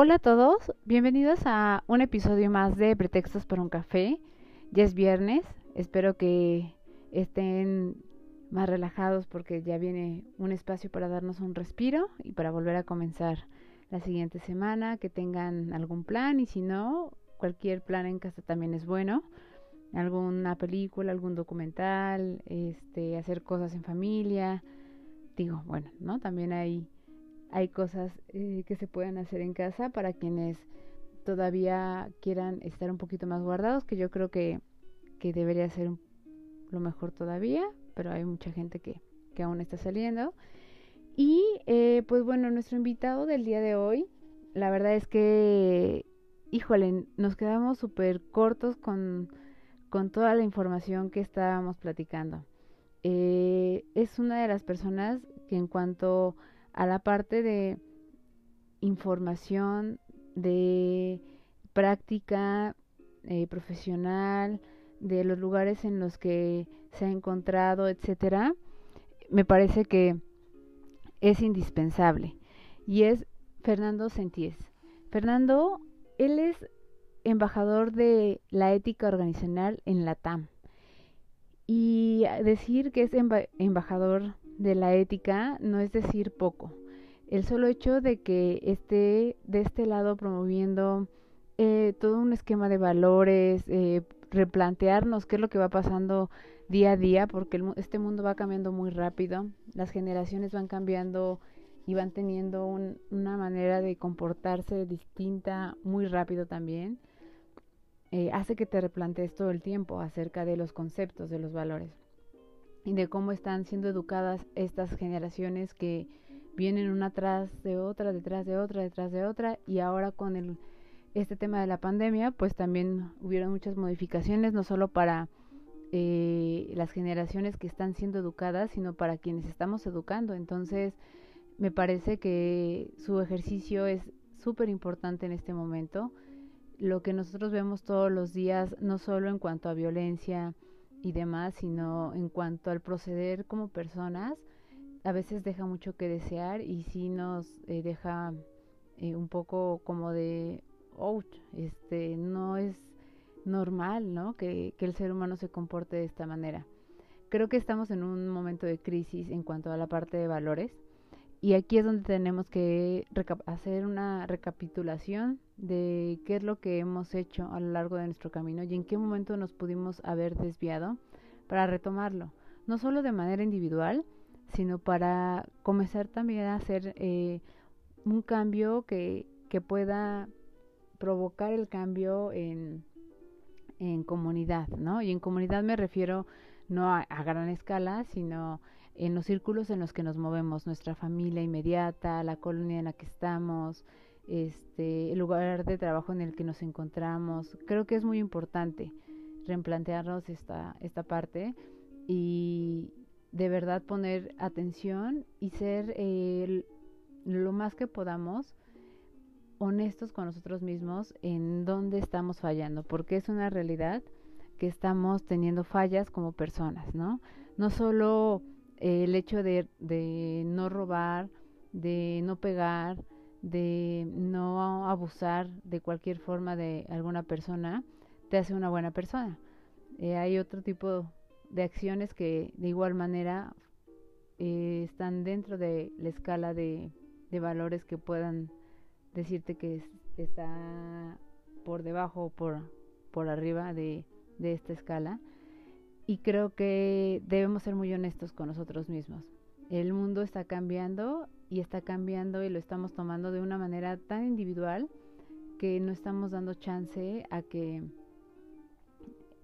Hola a todos, bienvenidos a un episodio más de Pretextos para un café. Ya es viernes, espero que estén más relajados porque ya viene un espacio para darnos un respiro y para volver a comenzar la siguiente semana, que tengan algún plan y si no, cualquier plan en casa también es bueno. Alguna película, algún documental, este, hacer cosas en familia. Digo, bueno, ¿no? También hay, hay cosas eh, que se pueden hacer en casa para quienes todavía quieran estar un poquito más guardados, que yo creo que, que debería ser lo mejor todavía, pero hay mucha gente que, que aún está saliendo. Y eh, pues bueno, nuestro invitado del día de hoy, la verdad es que, híjole, nos quedamos súper cortos con, con, toda la información que estábamos platicando. Eh, es una de las personas que en cuanto a la parte de información, de práctica eh, profesional, de los lugares en los que se ha encontrado, etcétera, me parece que es indispensable y es Fernando Senties. Fernando, él es embajador de la ética organizacional en la TAM. Y decir que es embajador de la ética no es decir poco. El solo hecho de que esté de este lado promoviendo eh, todo un esquema de valores, eh, replantearnos qué es lo que va pasando día a día, porque este mundo va cambiando muy rápido, las generaciones van cambiando y van teniendo una manera de comportarse distinta muy rápido también, eh, hace que te replantees todo el tiempo acerca de los conceptos, de los valores y de cómo están siendo educadas estas generaciones que vienen una tras de otra, detrás de otra, detrás de otra, y ahora con el, este tema de la pandemia, pues también hubieron muchas modificaciones, no solo para eh, las generaciones que están siendo educadas, sino para quienes estamos educando. Entonces, me parece que su ejercicio es súper importante en este momento. Lo que nosotros vemos todos los días, no solo en cuanto a violencia y demás, sino en cuanto al proceder como personas, a veces deja mucho que desear y sí nos eh, deja eh, un poco como de, ouch, este, no es normal, ¿no? Que, que el ser humano se comporte de esta manera. Creo que estamos en un momento de crisis en cuanto a la parte de valores y aquí es donde tenemos que hacer una recapitulación de qué es lo que hemos hecho a lo largo de nuestro camino y en qué momento nos pudimos haber desviado para retomarlo, no solo de manera individual, sino para comenzar también a hacer eh, un cambio que, que pueda provocar el cambio en, en comunidad, ¿no? Y en comunidad me refiero no a, gran escala, sino en los círculos en los que nos movemos, nuestra familia inmediata, la colonia en la que estamos, este, el lugar de trabajo en el que nos encontramos. Creo que es muy importante replantearnos esta, esta parte y de verdad poner atención y ser eh, lo más que podamos honestos con nosotros mismos en dónde estamos fallando, porque es una realidad que estamos teniendo fallas como personas, ¿no? No solo el hecho de, no robar, de no pegar, de no abusar de cualquier forma de alguna persona, te hace una buena persona. Eh, hay otro tipo de acciones que de igual manera eh, están dentro de la escala de, de valores que puedan decirte que está por debajo o por, por arriba de, de esta escala. Y creo que debemos ser muy honestos con nosotros mismos. El mundo está cambiando y está cambiando y lo estamos tomando de una manera tan individual que no estamos dando chance a que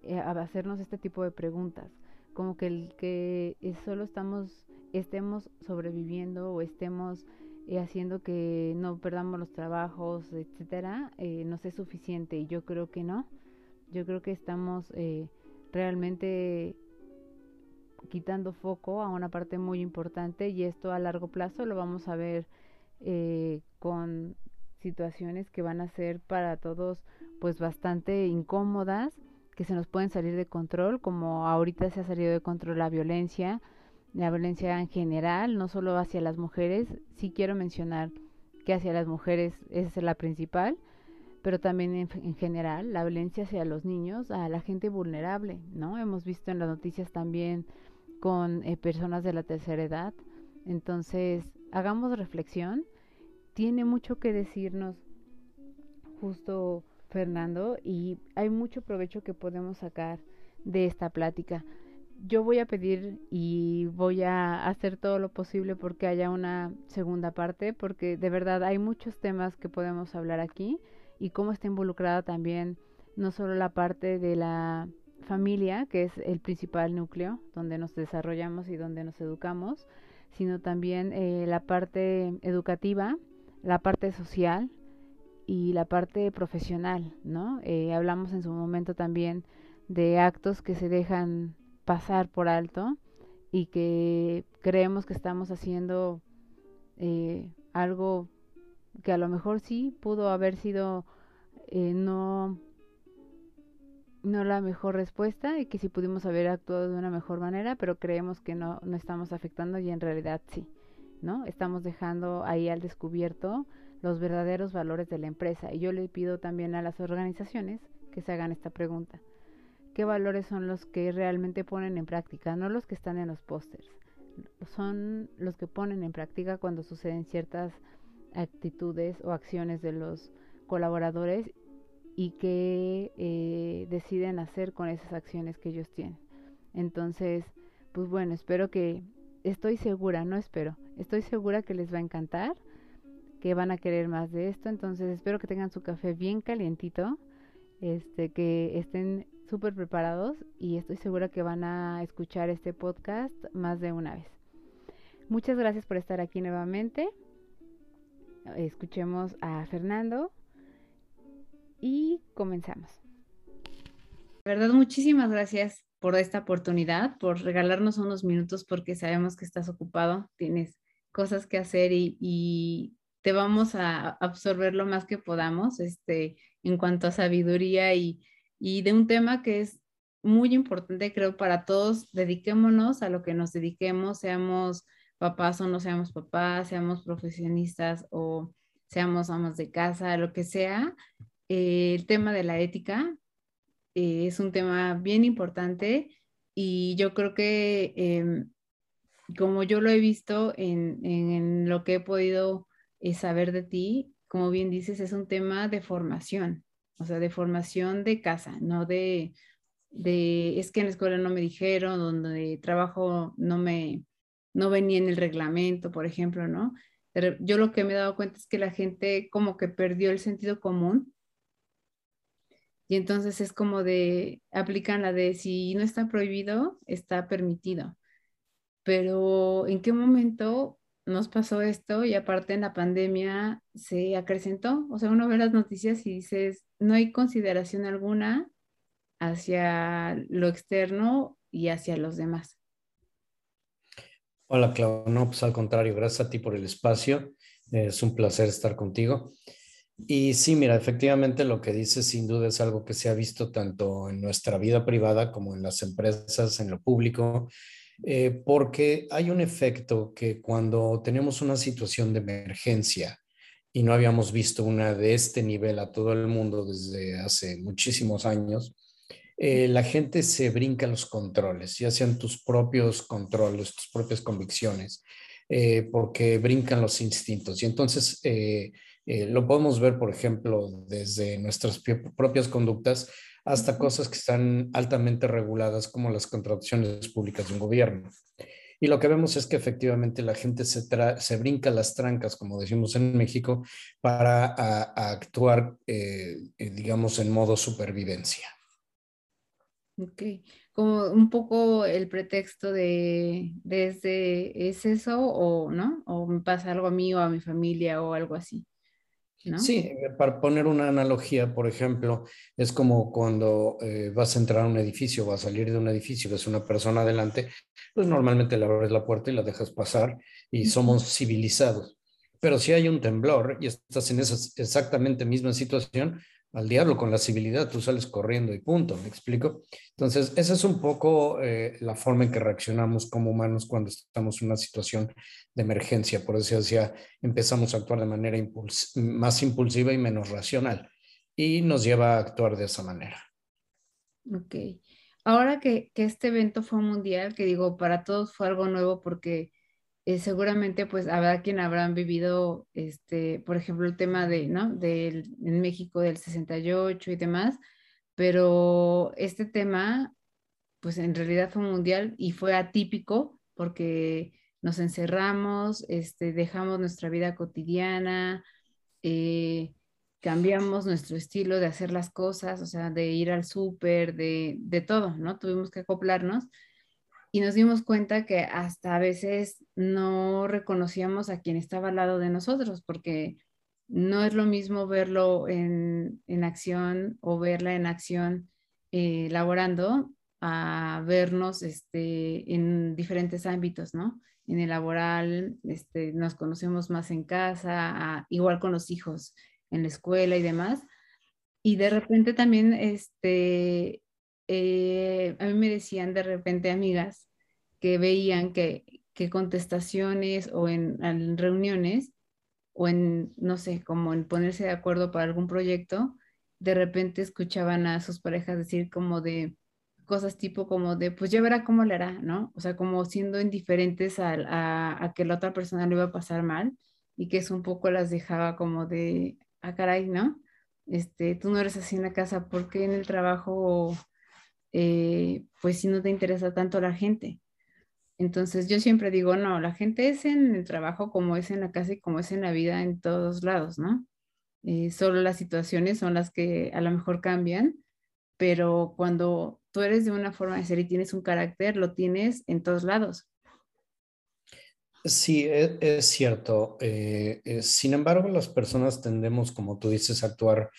eh, a hacernos este tipo de preguntas como que el que solo estamos estemos sobreviviendo o estemos eh, haciendo que no perdamos los trabajos, etcétera, eh, no es suficiente. Y yo creo que no. Yo creo que estamos eh, realmente quitando foco a una parte muy importante y esto a largo plazo lo vamos a ver eh, con situaciones que van a ser para todos pues bastante incómodas que se nos pueden salir de control como ahorita se ha salido de control la violencia la violencia en general no solo hacia las mujeres. Sí quiero mencionar que hacia las mujeres es la principal pero también en, general la violencia hacia los niños a la gente vulnerable no hemos visto en las noticias también con eh, personas de la tercera edad. Entonces, hagamos reflexión. Tiene mucho que decirnos justo Fernando y hay mucho provecho que podemos sacar de esta plática. Yo voy a pedir y voy a hacer todo lo posible porque haya una segunda parte, porque de verdad hay muchos temas que podemos hablar aquí y cómo está involucrada también no solo la parte de la familia, que es el principal núcleo donde nos desarrollamos y donde nos educamos, sino también eh, la parte educativa, la parte social y la parte profesional, ¿no? Eh, hablamos en su momento también de actos que se dejan pasar por alto y que creemos que estamos haciendo eh, algo que a lo mejor sí pudo haber sido no no la mejor respuesta y que si pudimos haber actuado de una mejor manera, pero creemos que no, no estamos afectando y en realidad sí, ¿no? Estamos dejando ahí al descubierto los verdaderos valores de la empresa. Y yo le pido también a las organizaciones que se hagan esta pregunta. ¿Qué valores son los que realmente ponen en práctica? No los que están en los pósters. Son los que ponen en práctica cuando suceden ciertas actitudes o acciones de los colaboradores y qué eh, deciden hacer con esas acciones que ellos tienen. Entonces, pues bueno, espero que, estoy segura, no espero, estoy segura que les va a encantar, que van a querer más de esto, entonces espero que tengan su café bien calientito, este, que estén súper preparados y estoy segura que van a escuchar este podcast más de una vez. Muchas gracias por estar aquí nuevamente. Escuchemos a Fernando y comenzamos. De verdad, muchísimas gracias por esta oportunidad, por regalarnos unos minutos porque sabemos que estás ocupado, tienes cosas que hacer y, te vamos a absorber lo más que podamos este, en cuanto a sabiduría y, y de un tema que es muy importante, creo, para todos. Dediquémonos a lo que nos dediquemos, seamos papás o no seamos papás, seamos profesionistas o seamos amas de casa, lo que sea, eh, el tema de la ética eh, es un tema bien importante y yo creo que em, como yo lo he visto en, lo que he podido eh, saber de ti, como bien dices, es un tema de formación, o sea, de formación de casa, no de, de es que en la escuela no me dijeron, donde trabajo no me, no venía en el reglamento, por ejemplo, ¿no? Pero yo lo que me he dado cuenta es que la gente como que perdió el sentido común y entonces es como de, aplican la de si no está prohibido, está permitido. Pero ¿en qué momento nos pasó esto? Y aparte en la pandemia se acrecentó. O sea, uno ve las noticias y dices, no hay consideración alguna hacia lo externo y hacia los demás. Hola, Clau. No, pues al contrario, gracias a ti por el espacio. Es un placer estar contigo. Y sí, mira, efectivamente lo que dices sin duda es algo que se ha visto tanto en nuestra vida privada como en las empresas, en lo público, eh, porque hay un efecto que cuando tenemos una situación de emergencia y no habíamos visto una de este nivel a todo el mundo desde hace muchísimos años, eh, la gente se brinca los controles, ya sean tus propios controles, tus propias convicciones, eh, porque brincan los instintos. Y entonces eh, lo podemos ver, por ejemplo, desde nuestras propias conductas hasta cosas que están altamente reguladas como las contrataciones públicas de un gobierno. Y lo que vemos es que efectivamente la gente se, se brinca las trancas, como decimos en México, para actuar, digamos, en modo supervivencia. Ok. como un poco el pretexto de, desde, ¿es eso o no? O me pasa algo a mí o a mi familia o algo así. ¿No? Sí, eh, para poner una analogía, por ejemplo, es como cuando eh, vas a entrar a un edificio, vas a salir de un edificio, ves una persona adelante, pues normalmente le abres la puerta y la dejas pasar y somos civilizados. Pero si hay un temblor y estás en esa exactamente misma situación, al diablo con la civilidad, tú sales corriendo y punto, ¿me explico? Entonces, esa es un poco eh, la forma en que reaccionamos como humanos cuando estamos en una situación de emergencia. Por eso decía, empezamos a actuar de manera más impulsiva y menos racional y nos lleva a actuar de esa manera. Ok. Ahora que, que este evento fue mundial, que digo, para todos fue algo nuevo porque eh, seguramente pues habrá quien habrán vivido, este, por ejemplo, el tema de, ¿no? Del, en México del 68 y demás, pero este tema pues en realidad fue mundial y fue atípico porque nos encerramos, este, dejamos nuestra vida cotidiana, eh, cambiamos nuestro estilo de hacer las cosas, o sea, de ir al súper, de, de todo, ¿no? Tuvimos que acoplarnos y nos dimos cuenta que hasta a veces no reconocíamos a quien estaba al lado de nosotros, porque no es lo mismo verlo en, acción o verla en acción eh, laborando a vernos este, en diferentes ámbitos, ¿no? En el laboral, este, nos conocemos más en casa, igual con los hijos en la escuela y demás. Y de repente también este, eh, a mí me decían de repente amigas que veían que, que contestaciones o en, en, reuniones o en, no sé, como en ponerse de acuerdo para algún proyecto, de repente escuchaban a sus parejas decir como de cosas tipo como de, pues ya verá cómo le hará, ¿no? O sea, como siendo indiferentes a, a, a que la otra persona le iba a pasar mal y que eso un poco las dejaba como de, ah, caray, ¿no? Este, tú no eres así en la casa, porque en el trabajo eh, pues si no te interesa tanto la gente. Entonces yo siempre digo, no, la gente es en el trabajo como es en la casa y como es en la vida en todos lados, ¿no? Eh, solo las situaciones son las que a lo mejor cambian, pero cuando tú eres de una forma de ser y tienes un carácter, lo tienes en todos lados. Sí, e, es, cierto. Eh, sin embargo, las personas tendemos, como tú dices, a actuar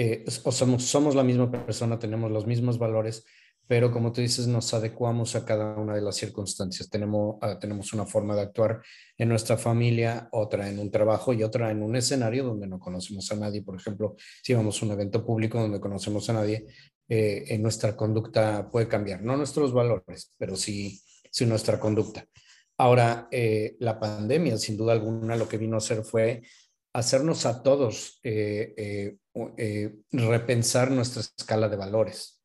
eh, o somos, somos la misma persona, tenemos los mismos valores, pero como tú dices, nos adecuamos a cada una de las circunstancias. Tenemos, ah, tenemos una forma de actuar en nuestra familia, otra en un trabajo y otra en un escenario donde no conocemos a nadie. Por ejemplo, si vamos a un evento público donde conocemos a nadie, eh, en nuestra conducta puede cambiar, no nuestros valores, pero sí, sí nuestra conducta. Ahora, eh, la pandemia, sin duda alguna, lo que vino a hacer fue hacernos a todos eh, eh, eh, repensar nuestra escala de valores.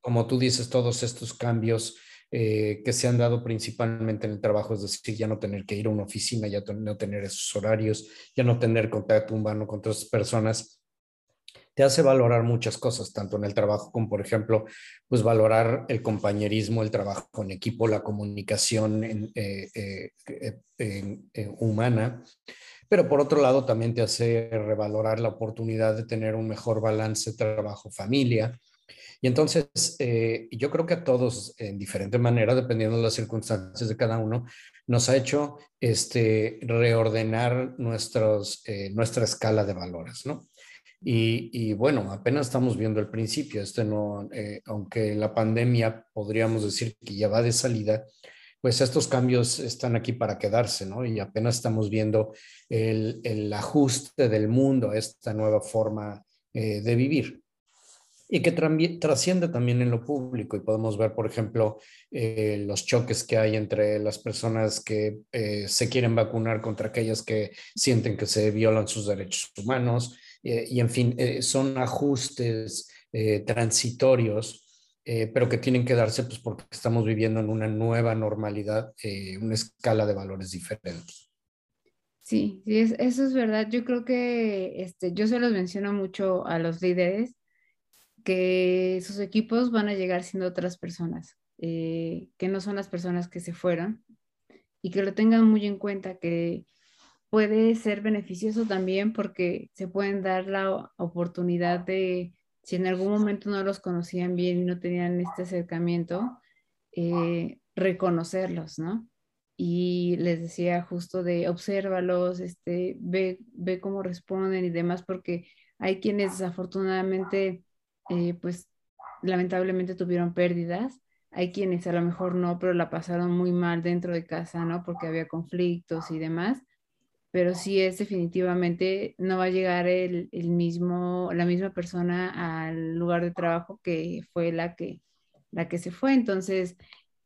como tú dices, todos estos cambios que se han dado principalmente en el trabajo, es decir, ya no tener que ir a una oficina, ya no tener esos horarios, ya no tener contacto humano con otras personas, te hace valorar muchas cosas, tanto en el trabajo como, por ejemplo, pues valorar el compañerismo, el trabajo en equipo, la comunicación humana, pero por otro lado también te hace revalorar la oportunidad de tener un mejor balance trabajo-familia. Y entonces eh, yo creo que a todos en diferente manera, dependiendo de las circunstancias de cada uno, nos ha hecho este, reordenar nuestros, eh, nuestra escala de valores, ¿no? Y, bueno, apenas estamos viendo el principio. Este no, eh, aunque la pandemia podríamos decir que ya va de salida, pues estos cambios están aquí para quedarse, ¿no? Y apenas estamos viendo el, ajuste del mundo a esta nueva forma eh, de vivir. Y que trasciende también en lo público y podemos ver, por ejemplo, eh, los choques que hay entre las personas que eh, se quieren vacunar contra aquellas que sienten que se violan sus derechos humanos. y en fin, son ajustes transitorios eh, pero que tienen que darse pues porque estamos viviendo en una nueva normalidad, eh, una escala de valores diferentes. Sí, sí eso es verdad. Yo creo que este, yo se los menciono mucho a los líderes que sus equipos van a llegar siendo otras personas, eh, que no son las personas que se fueron y que lo tengan muy en cuenta, que puede ser beneficioso también porque se pueden dar la oportunidad de si en algún momento no los conocían bien y no tenían este acercamiento, eh, reconocerlos, ¿no? Y les decía justo de obsérvalos, este, ve, ve cómo responden y demás, porque hay quienes desafortunadamente, eh, pues lamentablemente tuvieron pérdidas, hay quienes a lo mejor no, pero la pasaron muy mal dentro de casa, ¿no? Porque había conflictos y demás pero sí es definitivamente, no va a llegar el, mismo, la misma persona al lugar de trabajo que fue la que, la que se fue. Entonces,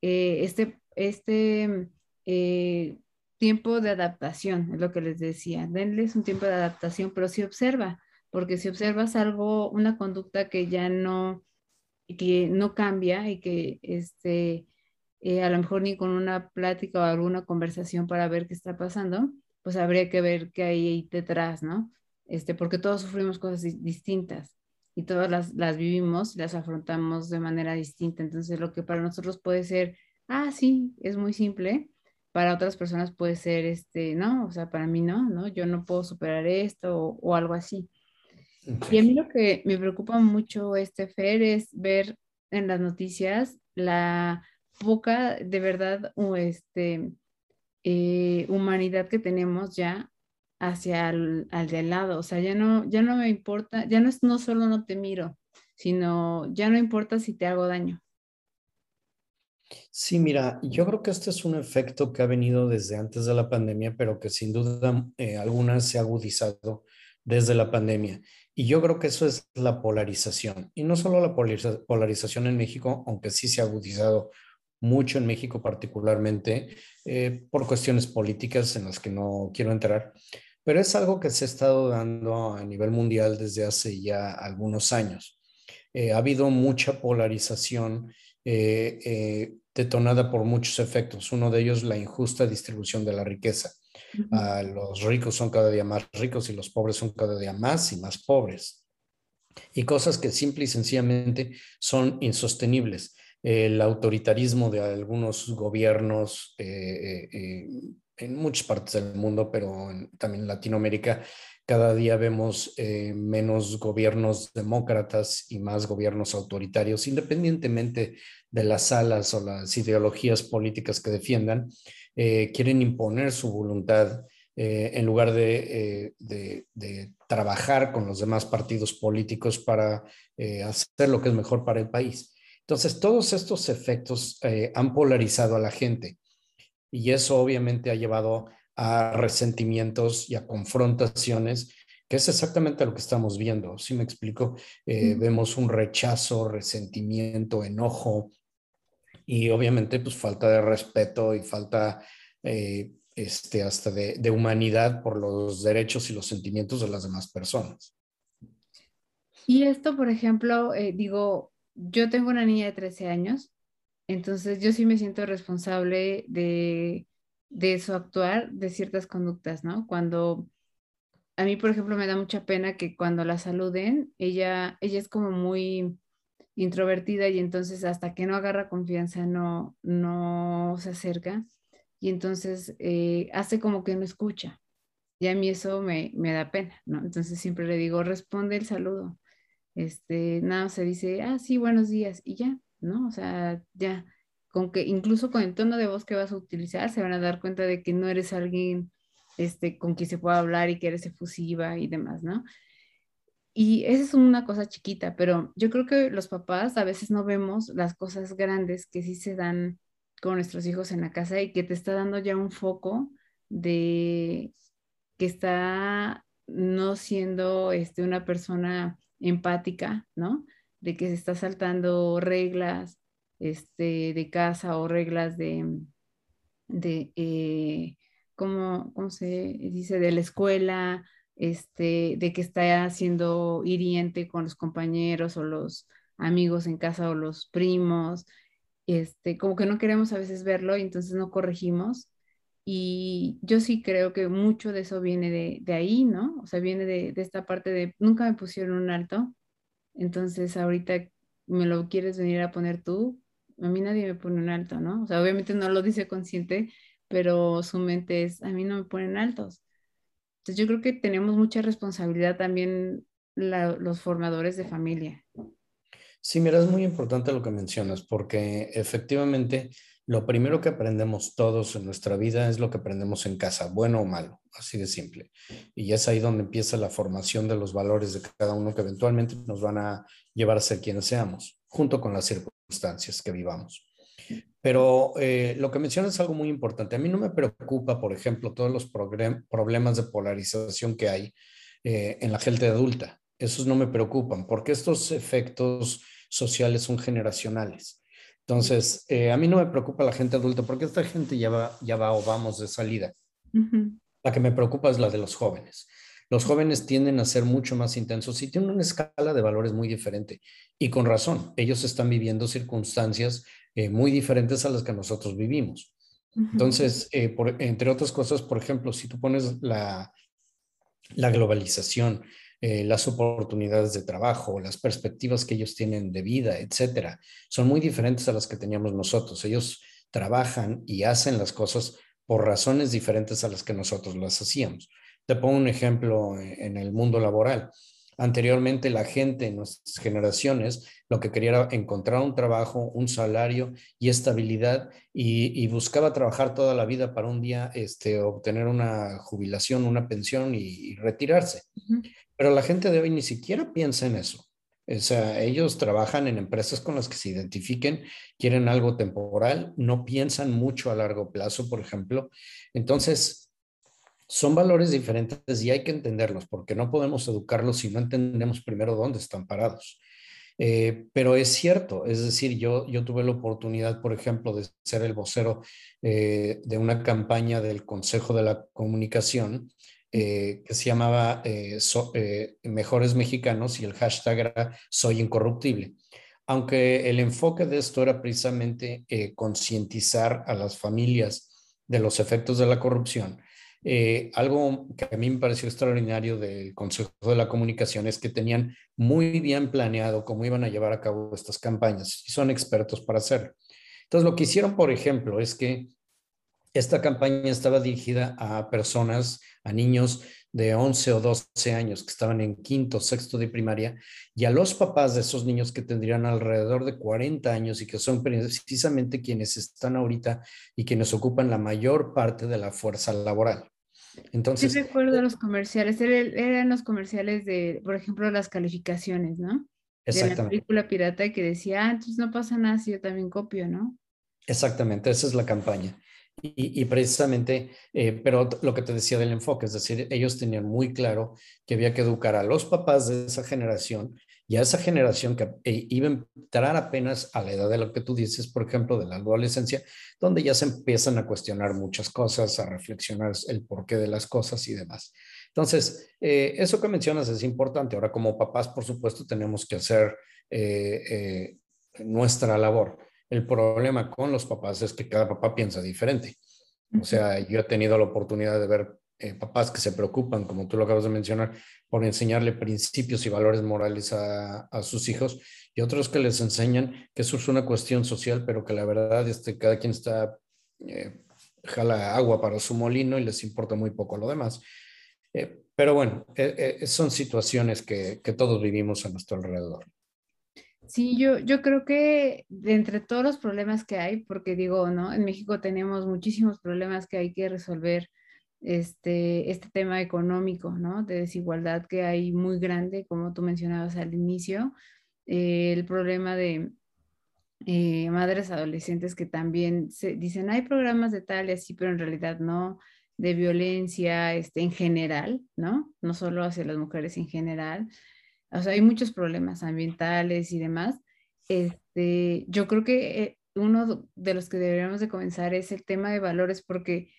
eh, este, este eh, tiempo de adaptación, es lo que les decía, denles un tiempo de adaptación, pero sí observa, porque si observas algo, una conducta que ya no, que no cambia y que este, eh, a lo mejor ni con una plática o alguna conversación para ver qué está pasando, pues habría que ver qué hay ahí detrás, ¿no? Este, porque todos sufrimos cosas distintas y todas las, las vivimos, las afrontamos de manera distinta. Entonces, lo que para nosotros puede ser, ah, sí, es muy simple, para otras personas puede ser, este, no, o sea, para mí no, ¿no? Yo no puedo superar esto o, algo así. Y a mí lo que me preocupa mucho, este Fer, es ver en las noticias la poca, de verdad, o este, eh, humanidad que tenemos ya hacia al, al de lado. O sea, ya no, ya no me importa, ya no es no solo no te miro, sino ya no importa si te hago daño. Sí, mira, yo creo que este es un efecto que ha venido desde antes de la pandemia, pero que sin duda eh, alguna se ha agudizado desde la pandemia. Y yo creo que eso es la polarización. Y no solo la polarización en México, aunque sí se ha agudizado mucho en México particularmente, eh, por cuestiones políticas en las que no quiero entrar, pero es algo que se ha estado dando a nivel mundial desde hace ya algunos años. Eh, ha habido mucha polarización eh, detonada por muchos efectos. Uno de ellos, la injusta distribución de la riqueza. los ricos son cada día más ricos y los pobres son cada día más y más pobres. Y cosas que simple y sencillamente son insostenibles el autoritarismo de algunos gobiernos eh, eh, en muchas partes del mundo, pero también en Latinoamérica, cada día vemos eh, menos gobiernos demócratas y más gobiernos autoritarios, independientemente de las alas o las ideologías políticas que defiendan, quieren imponer su voluntad en lugar de, trabajar con los demás partidos políticos para hacer lo que es mejor para el país. Entonces, todos estos efectos eh, han polarizado a la gente y eso obviamente ha llevado a resentimientos y a confrontaciones, que es exactamente lo que estamos viendo. Si me explico, eh, vemos un rechazo, resentimiento, enojo y obviamente pues falta de respeto y falta eh, este, hasta de, de humanidad por los derechos y los sentimientos de las demás personas. Y esto, por ejemplo, digo, yo tengo una niña de 13 años, entonces yo sí me siento responsable de, de su actuar, de ciertas conductas, ¿no? Cuando a mí, por ejemplo, me da mucha pena que cuando la saluden, ella, ella es como muy introvertida y entonces hasta que no agarra confianza no, no se acerca y entonces eh, hace como que no escucha. Y a mí eso me, me da pena, ¿no? Entonces siempre le digo, responde el saludo este, nada, se dice, ah, sí, buenos días, y ya, ¿no? O sea, ya, con que incluso con el tono de voz que vas a utilizar, se van a dar cuenta de que no eres alguien este, con quien se pueda hablar y que eres efusiva y demás, ¿no? Y esa es una cosa chiquita, pero yo creo que los papás a veces no vemos las cosas grandes que sí se dan con nuestros hijos en la casa y que te está dando ya un foco de que está no siendo este, una persona empática, ¿no? De que se está saltando reglas este, de casa o reglas de, eh, ¿cómo, se dice? De la escuela, este, de que está siendo hiriente con los compañeros o los amigos en casa o los primos, este, como que no queremos a veces verlo y entonces no corregimos. Y yo sí creo que mucho de eso viene de, ahí, ¿no? O sea, viene de, esta parte de nunca me pusieron un alto, entonces ahorita me lo quieres venir a poner tú, a mí nadie me pone un alto, ¿no? O sea, obviamente no lo dice consciente, pero su mente es, a mí no me ponen altos. Entonces yo creo que tenemos mucha responsabilidad también los formadores de familia. Sí, mira, es muy importante lo que mencionas, porque efectivamente lo primero que aprendemos todos en nuestra vida es lo que aprendemos en casa, bueno o malo, así de simple. Y es ahí donde empieza la formación de los valores de cada uno que eventualmente nos van a llevar a ser quienes seamos, junto con las circunstancias que vivamos. Pero eh, lo que mencionas es algo muy importante. A mí no me preocupa, por ejemplo, todos los problemas de polarización que hay eh, en la gente adulta. Esos no me preocupan porque estos efectos sociales son generacionales. Entonces, eh, a mí no me preocupa la gente adulta porque esta gente ya va, ya va o vamos de salida. La que me preocupa es la de los jóvenes. Los jóvenes tienden a ser mucho más intensos y tienen una escala de valores muy diferente. Y con razón, ellos están viviendo circunstancias eh, muy diferentes a las que nosotros vivimos. Entonces, eh, por, entre otras cosas, por ejemplo, si tú pones la, la globalización, eh, las oportunidades de trabajo, las perspectivas que ellos tienen de vida, etcétera, son muy diferentes a las que teníamos nosotros. Ellos trabajan y hacen las cosas por razones diferentes a las que nosotros las hacíamos. Te pongo un ejemplo en el mundo laboral. Anteriormente la gente en nuestras generaciones lo que quería era encontrar un trabajo, un salario y estabilidad y, buscaba trabajar toda la vida para un día este, obtener una jubilación, una pensión y, retirarse. Pero la gente de hoy ni siquiera piensa en eso. O sea, ellos trabajan en empresas con las que se identifiquen, quieren algo temporal, no piensan mucho a largo plazo, por ejemplo. Entonces, son valores diferentes y hay que entenderlos porque no podemos educarlos si no entendemos primero dónde están parados. Eh, pero es cierto, es decir, yo, yo tuve la oportunidad, por ejemplo, de ser el vocero eh, de una campaña del Consejo de la Comunicación eh, que se llamaba Mejores Mexicanos y el hashtag era Soy Incorruptible. Aunque el enfoque de esto era precisamente concientizar a las familias de los efectos de la corrupción, eh, algo que a mí me pareció extraordinario del Consejo de la Comunicación es que tenían muy bien planeado cómo iban a llevar a cabo estas campañas y son expertos para hacerlo. Entonces, lo que hicieron, por ejemplo, es que esta campaña estaba dirigida a personas, a niños de 11 o 12 años que estaban en quinto, sexto de primaria y a los papás de esos niños que tendrían alrededor de 40 años y que son precisamente quienes están ahorita y quienes ocupan la mayor parte de la fuerza laboral. Entonces, sí recuerdo los comerciales, eran los comerciales de, por ejemplo, las calificaciones, ¿no? De la película pirata que decía, ah, entonces no pasa nada si yo también copio, ¿no? Exactamente, esa es la campaña. Y, precisamente, eh, pero lo que te decía del enfoque, es decir, ellos tenían muy claro que había que educar a los papás de esa generación y a esa generación que eh, iba a entrar apenas a la edad de lo que tú dices, por ejemplo, de la adolescencia, donde ya se empiezan a cuestionar muchas cosas, a reflexionar el porqué de las cosas y demás. Entonces, eh, eso que mencionas es importante. Ahora, como papás, por supuesto, tenemos que hacer nuestra labor el problema con los papás es que cada papá piensa diferente. O sea, yo he tenido la oportunidad de ver eh, papás que se preocupan, como tú lo acabas de mencionar, por enseñarle principios y valores morales a, sus hijos y otros que les enseñan que eso es una cuestión social, pero que la verdad este, cada quien está, eh, jala agua para su molino y les importa muy poco lo demás. Eh, pero bueno, son situaciones que todos vivimos a nuestro alrededor. Sí, yo, yo creo que entre todos los problemas que hay, porque digo, ¿no? En México tenemos muchísimos problemas que hay que resolver, este, este tema económico, ¿no? De desigualdad que hay muy grande, como tú mencionabas al inicio, eh, el problema de eh, madres adolescentes que también se dicen, hay programas de tal y así, pero en realidad no, de violencia este, en general, ¿no? No solo hacia las mujeres en general o sea, hay muchos problemas ambientales y demás. Este, yo creo que eh, uno de los que deberíamos de comenzar es el tema de valores porque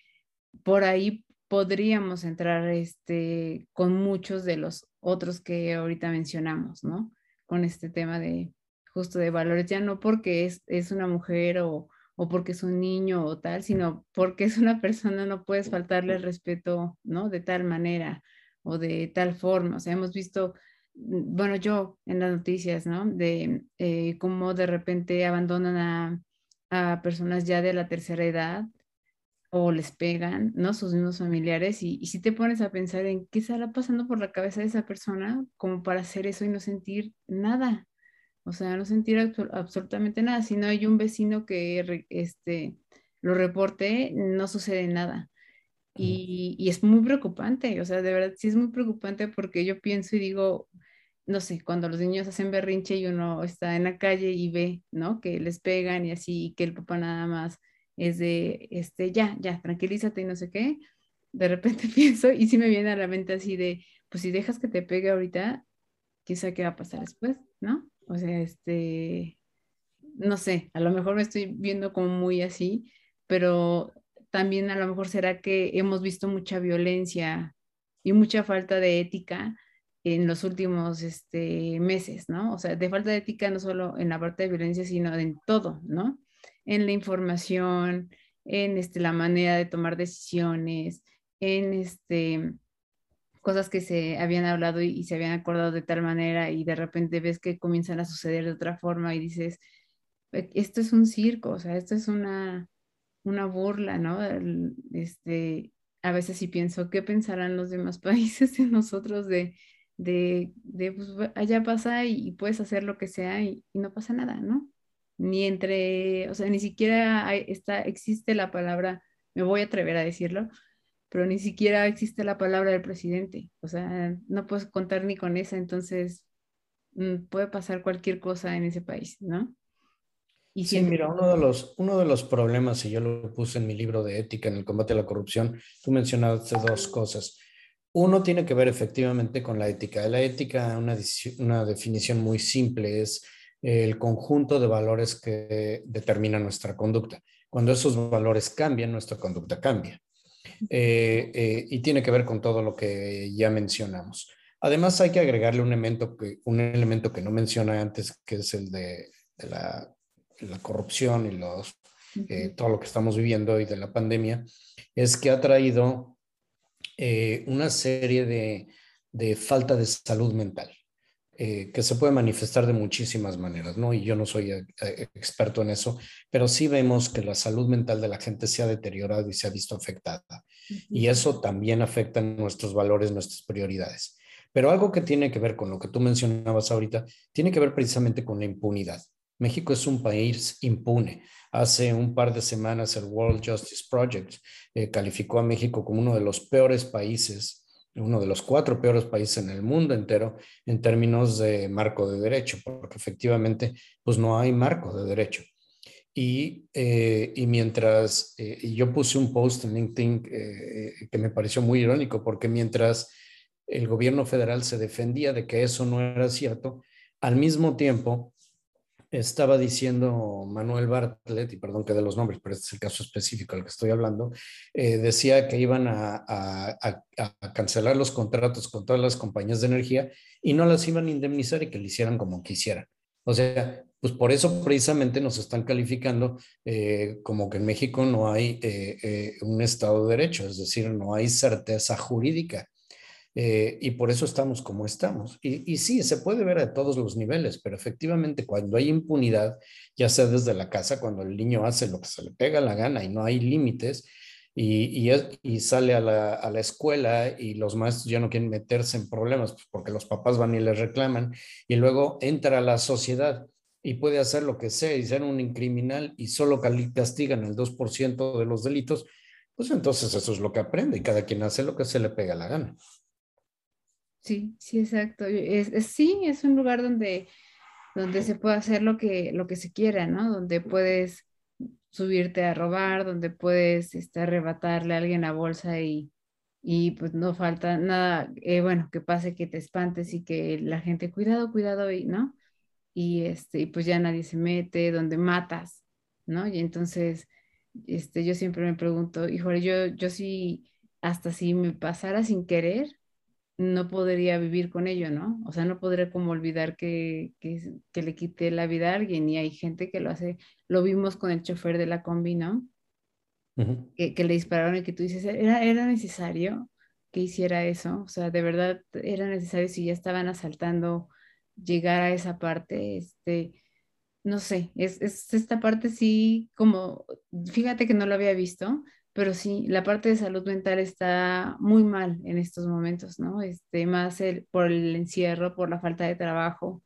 por ahí podríamos entrar este, con muchos de los otros que ahorita mencionamos, ¿no? Con este tema de justo de valores, ya no porque es, es una mujer o, o porque es un niño o tal, sino porque es una persona, no puedes faltarle el respeto, ¿no? De tal manera o de tal forma. O sea, hemos visto bueno, yo en las noticias, ¿no? De eh, cómo de repente abandonan a, personas ya de la tercera edad o les pegan, ¿no? Sus mismos familiares y, si te pones a pensar en qué estará pasando por la cabeza de esa persona como para hacer eso y no sentir nada, o sea, no sentir absolutamente nada. Si no hay un vecino que este, lo reporte, no sucede nada. Y, y, es muy preocupante, o sea, de verdad sí es muy preocupante porque yo pienso y digo, no sé, cuando los niños hacen berrinche y uno está en la calle y ve, ¿no? Que les pegan y así, y que el papá nada más es de, este, ya, ya, tranquilízate y no sé qué. De repente pienso y sí me viene a la mente así de, pues si dejas que te pegue ahorita, quizá qué va a pasar después, ¿no? O sea, este, no sé, a lo mejor me estoy viendo como muy así, pero también a lo mejor será que hemos visto mucha violencia y mucha falta de ética en los últimos este, meses, ¿no? O sea, de falta de ética no solo en la parte de violencia, sino en todo, ¿no? En la información, en este, la manera de tomar decisiones, en este, cosas que se habían hablado y, se habían acordado de tal manera y de repente ves que comienzan a suceder de otra forma y dices, esto es un circo, o sea, esto es una, una burla, ¿no? Este, a veces sí pienso, ¿qué pensarán los demás países de nosotros de de, de pues allá pasa y, puedes hacer lo que sea y, no pasa nada, ¿no? Ni entre, o sea, ni siquiera está, existe la palabra, me voy a atrever a decirlo, pero ni siquiera existe la palabra del presidente, o sea, no puedes contar ni con esa, entonces mm, puede pasar cualquier cosa en ese país, ¿no? Y sí, mira, uno de, los, uno de los problemas, y yo lo puse en mi libro de ética en el combate a la corrupción, tú mencionaste dos cosas. Uno tiene que ver efectivamente con la ética. La ética, una, una definición muy simple, es el conjunto de valores que determina nuestra conducta. Cuando esos valores cambian, nuestra conducta cambia. Eh, eh, y tiene que ver con todo lo que ya mencionamos. Además, hay que agregarle un elemento que, un elemento que no mencioné antes, que es el de, la, corrupción y los, eh, todo lo que estamos viviendo y de la pandemia, es que ha traído eh, una serie de, falta de salud mental. Eh, que se puede manifestar de muchísimas maneras, ¿no? Y yo no soy eh, experto en eso, pero sí vemos que la salud mental de la gente se ha deteriorado y se ha visto afectada. Y eso también afecta nuestros valores, nuestras prioridades. Pero algo que tiene que ver con lo que tú mencionabas ahorita, tiene que ver precisamente con la impunidad. México es un país impune. Hace un par de semanas el World Justice Project eh, calificó a México como uno de los peores países, uno de los cuatro peores países en el mundo entero en términos de marco de derecho, porque efectivamente pues no hay marco de derecho. Y, eh, y mientras, eh, yo puse un post en LinkedIn que me pareció muy irónico, porque mientras el gobierno federal se defendía de que eso no era cierto, al mismo tiempo estaba diciendo Manuel Bartlett, y perdón que de los nombres, pero este es el caso específico al que estoy hablando, eh, decía que iban a, cancelar los contratos con todas las compañías de energía y no las iban a indemnizar y que lo hicieran como quisieran. O sea, pues por eso precisamente nos están calificando eh, como que en México no hay eh, un Estado de Derecho, es decir, no hay certeza jurídica. Eh, y por eso estamos como estamos. Y, y, sí, se puede ver a todos los niveles, pero efectivamente cuando hay impunidad, ya sea desde la casa, cuando el niño hace lo que se le pega la gana y no hay límites, y, sale a la, a la, escuela y los maestros ya no quieren meterse en problemas pues, porque los papás van y les reclaman, y luego entra a la sociedad y puede hacer lo que sea y ser un criminal y solo castigan el 2% de los delitos, pues entonces eso es lo que aprende y cada quien hace lo que se le pega la gana. Sí, sí, exacto. Es, sí, es un lugar donde, donde se puede hacer lo que, lo que se quiera, ¿no? Donde puedes subirte a robar, donde puedes este, arrebatarle a alguien la bolsa y, y pues no falta nada, eh, bueno, que pase que te espantes y que la gente, cuidado, cuidado, y, ¿no? Y, este, y pues ya nadie se mete, donde matas, ¿no? Y entonces, este, yo siempre me pregunto, híjole, yo, yo sí, hasta si me pasara sin querer, no podría vivir con ello, ¿no? O sea, no podría como olvidar que, que, le quité la vida a alguien y hay gente que lo hace, lo vimos con el chofer de la combi, ¿no? que, que, le dispararon y que tú dices, ¿era, era necesario que hiciera eso? O sea, de verdad era necesario si ya estaban asaltando llegar a esa parte, este, no sé, es, es esta parte sí como, fíjate que no lo había visto, pero sí, la parte de salud mental está muy mal en estos momentos, ¿no? Este, más el, por el encierro, por la falta de trabajo,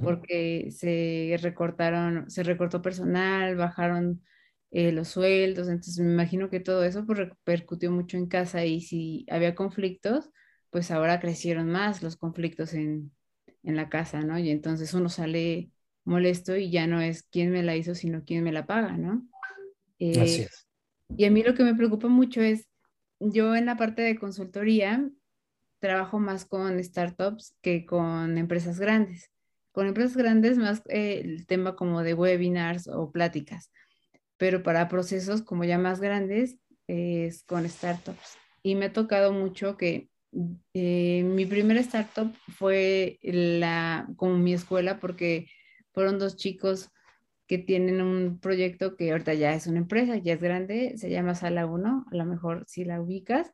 porque se recortaron, se recortó personal, bajaron eh, los sueldos, entonces me imagino que todo eso pues repercutió mucho en casa y si había conflictos, pues ahora crecieron más los conflictos en, en la casa, ¿no? Y entonces uno sale molesto y ya no es quién me la hizo, sino quién me la paga, ¿no? Así Eh, es. Y a mí lo que me preocupa mucho es, yo en la parte de consultoría trabajo más con startups que con empresas grandes. Con empresas grandes más eh, el tema como de webinars o pláticas, pero para procesos como ya más grandes es con startups. Y me ha tocado mucho que eh, mi primera startup fue la, como mi escuela porque fueron dos chicos que tienen un proyecto que ahorita ya es una empresa, ya es grande, se llama Sala Uno, a lo mejor si la ubicas,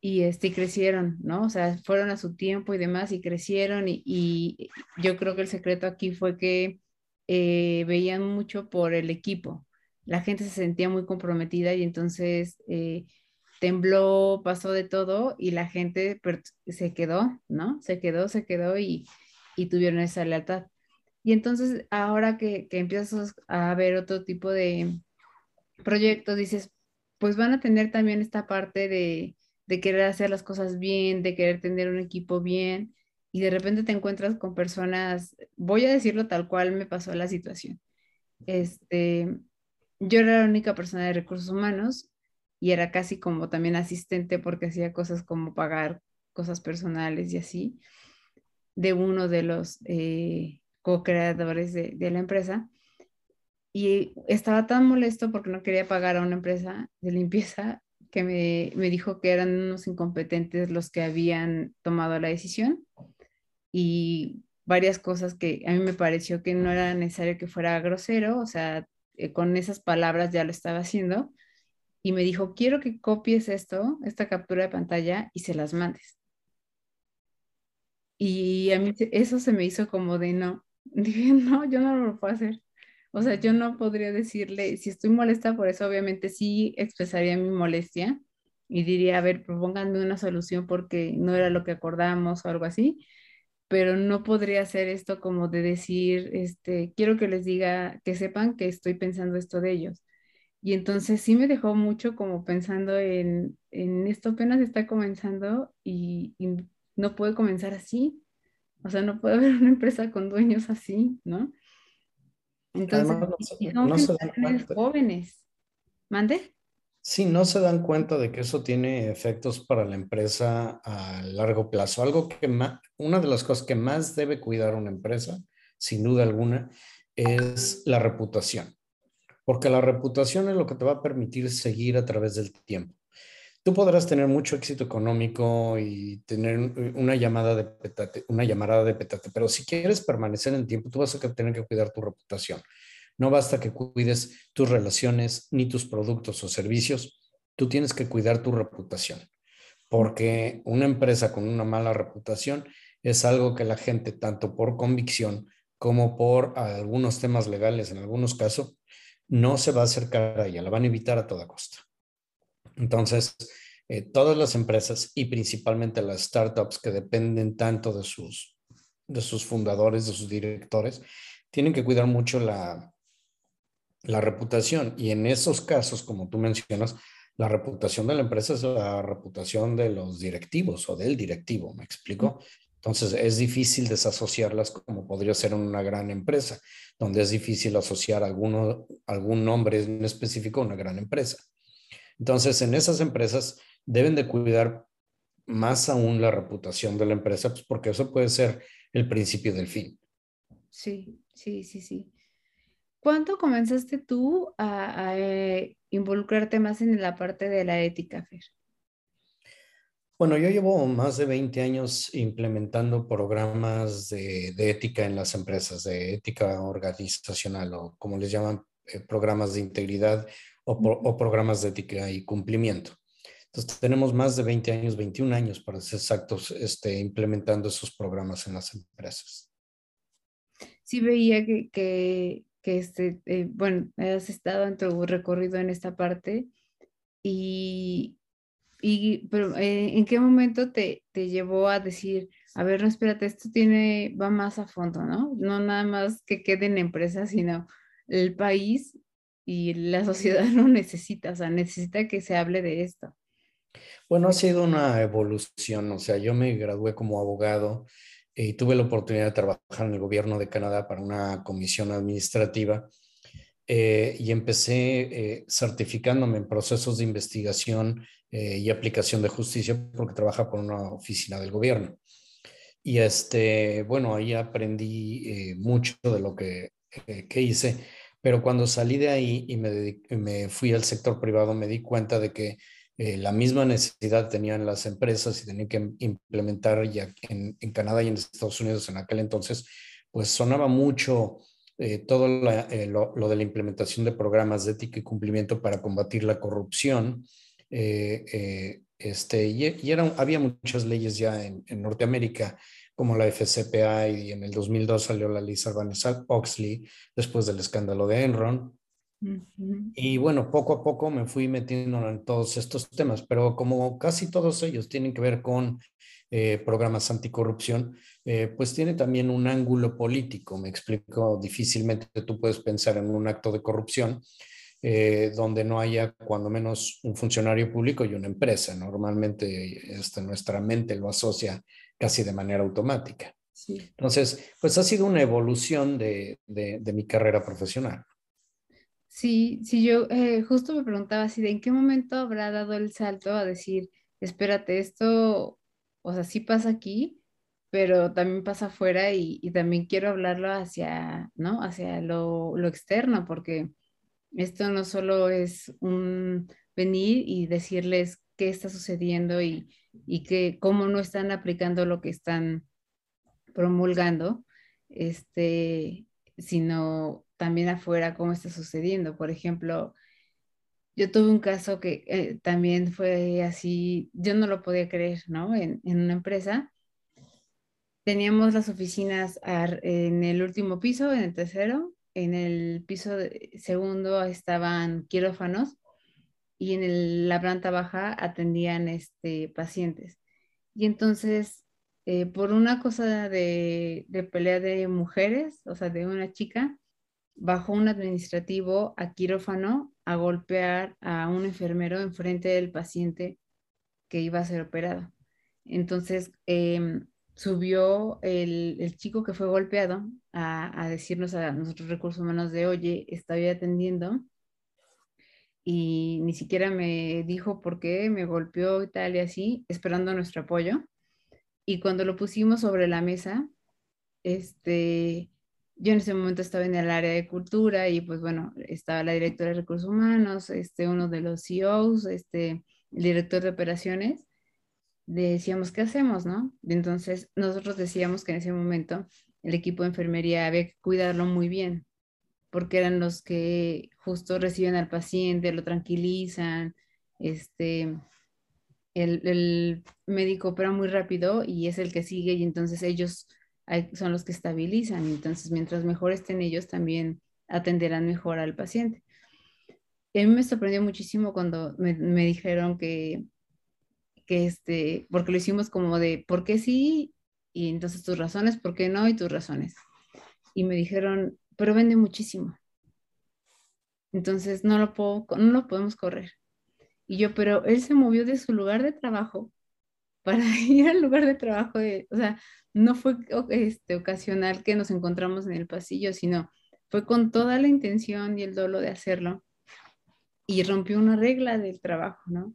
y este, crecieron, ¿no? O sea, fueron a su tiempo y demás y crecieron y, yo creo que el secreto aquí fue que eh, veían mucho por el equipo. La gente se sentía muy comprometida y entonces eh, tembló, pasó de todo y la gente se quedó, ¿no? Se quedó, se quedó y, y tuvieron esa lealtad. Y entonces ahora que, que empiezas a ver otro tipo de proyectos, dices, pues van a tener también esta parte de, de querer hacer las cosas bien, de querer tener un equipo bien, y de repente te encuentras con personas, voy a decirlo tal cual me pasó la situación. Este, yo era la única persona de recursos humanos y era casi como también asistente porque hacía cosas como pagar cosas personales y así, de uno de los eh, co-creadores de, de la empresa y estaba tan molesto porque no quería pagar a una empresa de limpieza que me, me dijo que eran unos incompetentes los que habían tomado la decisión y varias cosas que a mí me pareció que no era necesario que fuera grosero, o sea, eh, con esas palabras ya lo estaba haciendo y me dijo, quiero que copies esto, esta captura de pantalla y se las mandes. Y a mí eso se me hizo como de no. Dije, no, yo no lo puedo hacer. O sea, yo no podría decirle, si estoy molesta por eso, obviamente sí expresaría mi molestia y diría, a ver, propónganme una solución porque no era lo que acordamos o algo así, pero no podría hacer esto como de decir, este, quiero que les diga, que sepan que estoy pensando esto de ellos. Y entonces sí me dejó mucho como pensando en, en esto apenas está comenzando y, y no puede comenzar así. O sea, no puede haber una empresa con dueños así, ¿no? Entonces, Además, no son no se dan jóvenes. ¿Mande? Sí, no se dan cuenta de que eso tiene efectos para la empresa a largo plazo. Algo que ma- una de las cosas que más debe cuidar una empresa, sin duda alguna, es la reputación, porque la reputación es lo que te va a permitir seguir a través del tiempo. Tú podrás tener mucho éxito económico y tener un- una llamada de petate, una de petate, pero si quieres permanecer en tiempo, tú vas a tener que cuidar tu reputación. No basta que cuides tus relaciones ni tus productos o servicios, tú tienes que cuidar tu reputación, porque una empresa con una mala reputación es algo que la gente, tanto por convicción como por algunos temas legales en algunos casos, no se va a acercar a ella, la van a evitar a toda costa. Entonces, eh, todas las empresas y principalmente las startups que dependen tanto de sus, de sus fundadores, de sus directores, tienen que cuidar mucho la, la reputación. Y en esos casos, como tú mencionas, la reputación de la empresa es la reputación de los directivos o del directivo, ¿me explico? Entonces es difícil desasociarlas como podría ser en una gran empresa, donde es difícil asociar alguno, algún nombre en específico a una gran empresa. Entonces en esas empresas deben de cuidar más aún la reputación de la empresa, pues porque eso puede ser el principio del fin. Sí, sí, sí, sí. ¿Cuándo comenzaste tú a, a, eh, involucrarte más en la parte de la ética, Fer? Bueno, yo llevo más de 20 años implementando programas de, de ética en las empresas, de ética organizacional o como les llaman, eh, programas de integridad o, o programas de ética y cumplimiento. Entonces, tenemos más de 20 años, 21 años para ser exactos, este, implementando esos programas en las empresas. Sí veía que, que, que este, eh, bueno, has estado en tu recorrido en esta parte y, y pero eh, ¿en qué momento te, te llevó a decir, a ver, no, espérate, esto tiene, va más a fondo, ¿no? No nada más que quede en empresa, sino el país y la sociedad lo necesita, o sea, necesita que se hable de esto. Bueno, ha sido una evolución, o sea, yo me gradué como abogado y tuve la oportunidad de trabajar en el gobierno de Canadá para una comisión administrativa eh, y empecé eh, certificándome en procesos de investigación eh, y aplicación de justicia porque trabaja por una oficina del gobierno. Y este, bueno, ahí aprendí mucho de lo que, que, hice, pero cuando salí de ahí y me, fui al sector privado me di cuenta de que eh, la misma necesidad tenían las empresas y tenían que implementar ya en, Canadá y en Estados Unidos en aquel entonces, pues sonaba mucho eh, todo eh, lo, de la implementación de programas de ética y cumplimiento para combatir la corrupción. este, y, y había muchas leyes ya en, en, Norteamérica, como la FCPA, y en el 2002 salió la ley Sarbanes-Oxley después del escándalo de Enron. Y bueno, poco a poco me fui metiendo en todos estos temas, pero como casi todos ellos tienen que ver con eh, programas anticorrupción, eh, pues tiene también un ángulo político. Me explico, difícilmente tú puedes pensar en un acto de corrupción eh, donde no haya cuando menos un funcionario público y una empresa. Normalmente este, nuestra mente lo asocia casi de manera automática. Entonces, pues ha sido una evolución de mi carrera profesional. Sí, sí, yo eh, justo me preguntaba así de en qué momento habrá dado el salto a decir, espérate, esto, o sea, sí pasa aquí, pero también pasa afuera y, también quiero hablarlo hacia, ¿no? Hacia lo, lo externo, porque esto no solo es un venir y decirles qué está sucediendo y, y que cómo no están aplicando lo que están promulgando, este, sino también afuera cómo está sucediendo. Por ejemplo, yo tuve un caso que eh, también fue así, yo no lo podía creer, ¿no? En, una empresa. Teníamos las oficinas en el último piso, en el tercero, en el piso segundo estaban quirófanos y en la planta baja atendían este, pacientes. Y entonces, eh, por una cosa de, de pelea de mujeres, o sea, de una chica, bajó un administrativo a quirófano a golpear a un enfermero enfrente del paciente que iba a ser operado. Entonces, em, subió el, chico que fue golpeado a, decirnos a nosotros recursos humanos de, oye, estaba atendiendo y ni siquiera me dijo por qué me golpeó y tal y así, esperando nuestro apoyo. Y cuando lo pusimos sobre la mesa, este, yo en ese momento estaba en el área de cultura y pues bueno, estaba la directora de recursos humanos, este, uno de los CEOs, este, el director de operaciones, decíamos, ¿qué hacemos, no? Entonces nosotros decíamos que en ese momento el equipo de enfermería había que cuidarlo muy bien, porque eran los que justo reciben al paciente, lo tranquilizan, este, el, el médico opera muy rápido y es el que sigue y entonces ellos son los que estabilizan. Entonces, mientras mejor estén ellos, también atenderán mejor al paciente. a mí me sorprendió muchísimo cuando me, dijeron que, que este, porque lo hicimos como de, ¿por qué sí? Y entonces tus razones, ¿por qué no? Y tus razones. Y me dijeron, pero vende muchísimo. Entonces no lo, puedo, no lo podemos correr. Y yo, pero él se movió de su lugar de trabajo para ir al lugar de trabajo. De, o sea, no fue este, ocasional que nos encontramos en el pasillo, sino fue con toda la intención y el dolo de hacerlo. Y rompió una regla del trabajo, ¿no?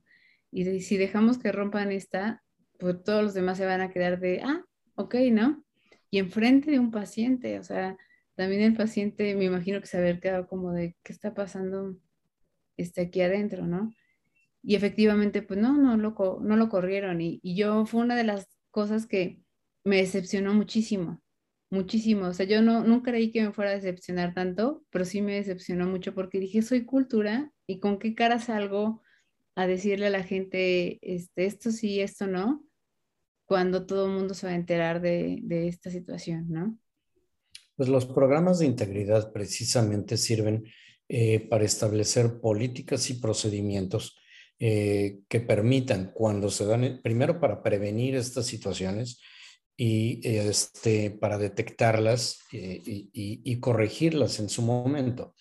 Y si dejamos que rompan esta, pues todos los demás se van a quedar de, ah, ok, ¿no? Y enfrente de un paciente, o sea, también el paciente me imagino que se había quedado como de, ¿qué está pasando este, aquí adentro, ¿no? Y efectivamente, pues no, no lo, no lo corrieron. Y, yo fue una de las cosas que me decepcionó muchísimo, muchísimo. O sea, yo no, nunca creí que me fuera a decepcionar tanto, pero sí me decepcionó mucho porque dije, soy cultura y con qué cara salgo a decirle a la gente, este, esto sí, esto no, cuando todo el mundo se va a enterar de, de esta situación, ¿no? Pues los programas de integridad precisamente sirven eh, para establecer políticas y procedimientos que permitan cuando se dan, primero para prevenir estas situaciones y este, para detectarlas y, corregirlas en su momento.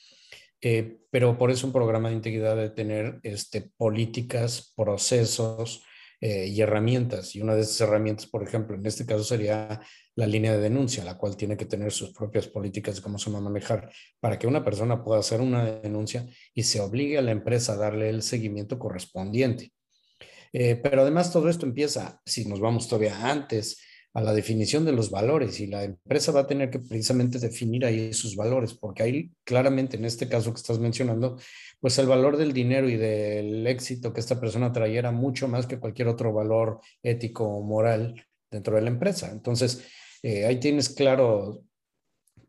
pero por eso un programa de integridad debe tener este, políticas, procesos, eh, y herramientas. Y una de esas herramientas, por ejemplo, en este caso sería la línea de denuncia, la cual tiene que tener sus propias políticas de cómo se va a manejar para que una persona pueda hacer una denuncia y se obligue a la empresa a darle el seguimiento correspondiente. Eh, pero además todo esto empieza, si nos vamos todavía antes, a la definición de los valores y la empresa va a tener que precisamente definir ahí sus valores, porque ahí claramente en este caso que estás mencionando, pues el valor del dinero y del éxito que esta persona traía era mucho más que cualquier otro valor ético o moral dentro de la empresa. Entonces, eh, ahí tienes claro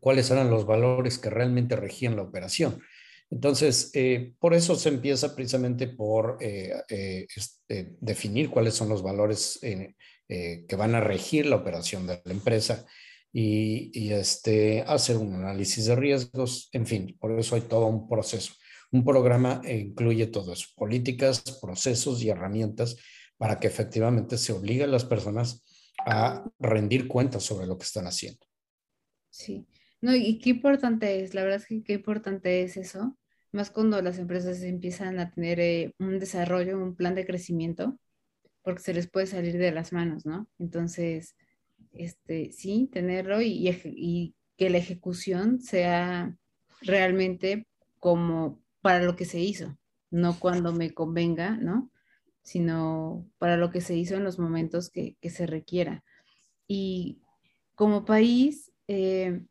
cuáles eran los valores que realmente regían la operación. Entonces, eh, por eso se empieza precisamente por eh, este, definir cuáles son los valores que van a regir la operación de la empresa y, y, este, hacer un análisis de riesgos, en fin, por eso hay todo un proceso. Un programa incluye todo eso, políticas, procesos y herramientas para que efectivamente se obligue a las personas a rendir cuentas sobre lo que están haciendo. Sí, no, y qué importante es, la verdad es que qué importante es eso, más cuando las empresas empiezan a tener eh, un desarrollo, un plan de crecimiento, porque se les puede salir de las manos, ¿no? Entonces, este, sí, tenerlo y, y que la ejecución sea realmente como para lo que se hizo, no cuando me convenga, ¿no? Sino para lo que se hizo en los momentos que, se requiera. Y como país, eh,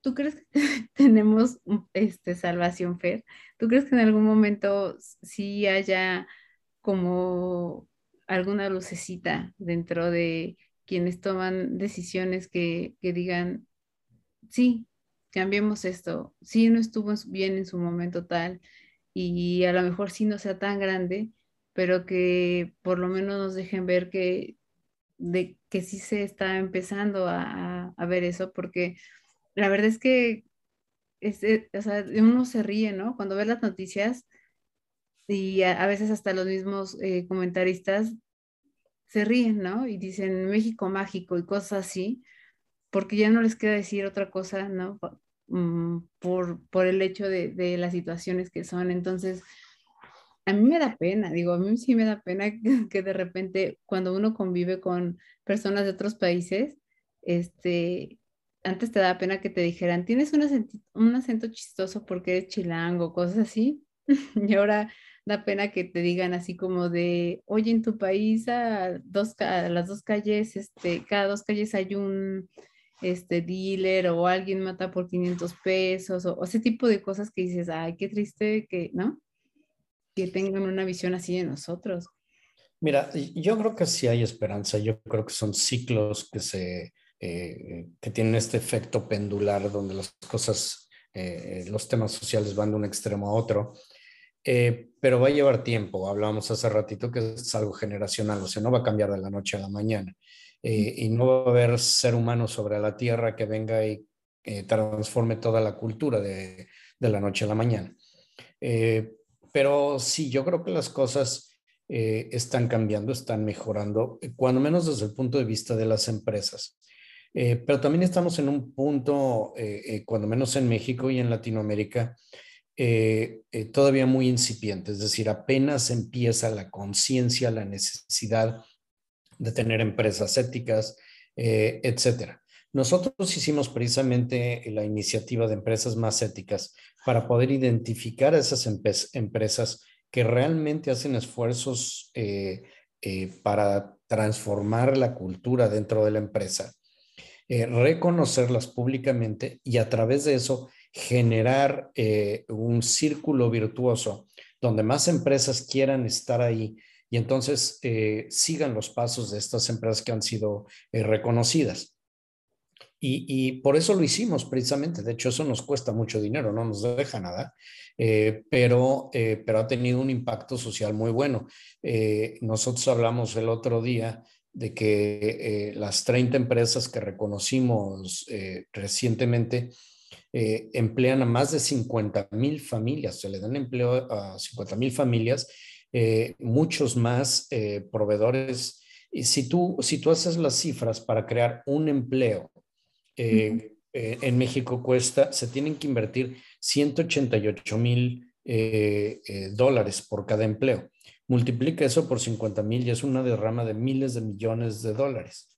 ¿tú crees que tenemos este, salvación, Fer? ¿Tú crees que en algún momento sí haya como alguna lucecita dentro de quienes toman decisiones que, que digan, sí, cambiemos esto, sí no estuvo bien en su momento tal y a lo mejor sí no sea tan grande, pero que por lo menos nos dejen ver que, de, que sí se está empezando a, ver eso, porque la verdad es que eh, uno se ríe, ¿no? Cuando ve las noticias y a, veces hasta los mismos eh, comentaristas se ríen, ¿no? Y dicen México mágico y cosas así, porque ya no les queda decir otra cosa, ¿no? Mm, por, por el hecho de, de, las situaciones que son. Entonces, a mí me da pena, digo, a mí sí me da pena que, de repente cuando uno convive con personas de otros países, este, antes te da pena que te dijeran, tienes un acento, chistoso porque eres chilango, cosas así, y ahora da pena que te digan así como de, oye, en tu país a, dos, las dos calles, este, cada dos calles hay un este dealer o alguien mata por 500 pesos o, ese tipo de cosas que dices, ay, qué triste que, ¿no? Que tengan una visión así de nosotros. Mira, yo creo que sí hay esperanza, yo creo que son ciclos que se, eh, que tienen este efecto pendular donde las cosas, eh, los temas sociales van de un extremo a otro. Eh, pero va a llevar tiempo. Hablábamos hace ratito que es algo generacional, o sea, no va a cambiar de la noche a la mañana. Y no va a haber ser humano sobre la tierra que venga y transforme toda la cultura de, de, la noche a la mañana. Pero sí, yo creo que las cosas están cambiando, están mejorando, cuando menos desde el punto de vista de las empresas. pero también estamos en un punto, cuando menos en México y en Latinoamérica, eh, eh, todavía muy incipiente, es decir, apenas empieza la conciencia, la necesidad de tener empresas éticas, eh, etcétera. Nosotros hicimos precisamente la iniciativa de empresas más éticas para poder identificar a esas empresas que realmente hacen esfuerzos para transformar la cultura dentro de la empresa, reconocerlas públicamente y a través de eso generar eh, un círculo virtuoso donde más empresas quieran estar ahí y entonces eh, sigan los pasos de estas empresas que han sido eh, reconocidas. Y, por eso lo hicimos precisamente. De hecho, eso nos cuesta mucho dinero, no nos deja nada, pero, pero ha tenido un impacto social muy bueno. nosotros hablamos el otro día de que las 30 empresas que reconocimos recientemente eh, emplean a más de 50 mil familias, se le dan empleo a 50 mil familias eh, muchos más eh, proveedores. Y si tú haces las cifras para crear un empleo, en México cuesta, se tienen que invertir 188 mil dólares por cada empleo. Multiplica eso por 50 mil y es una derrama de miles de millones de dólares.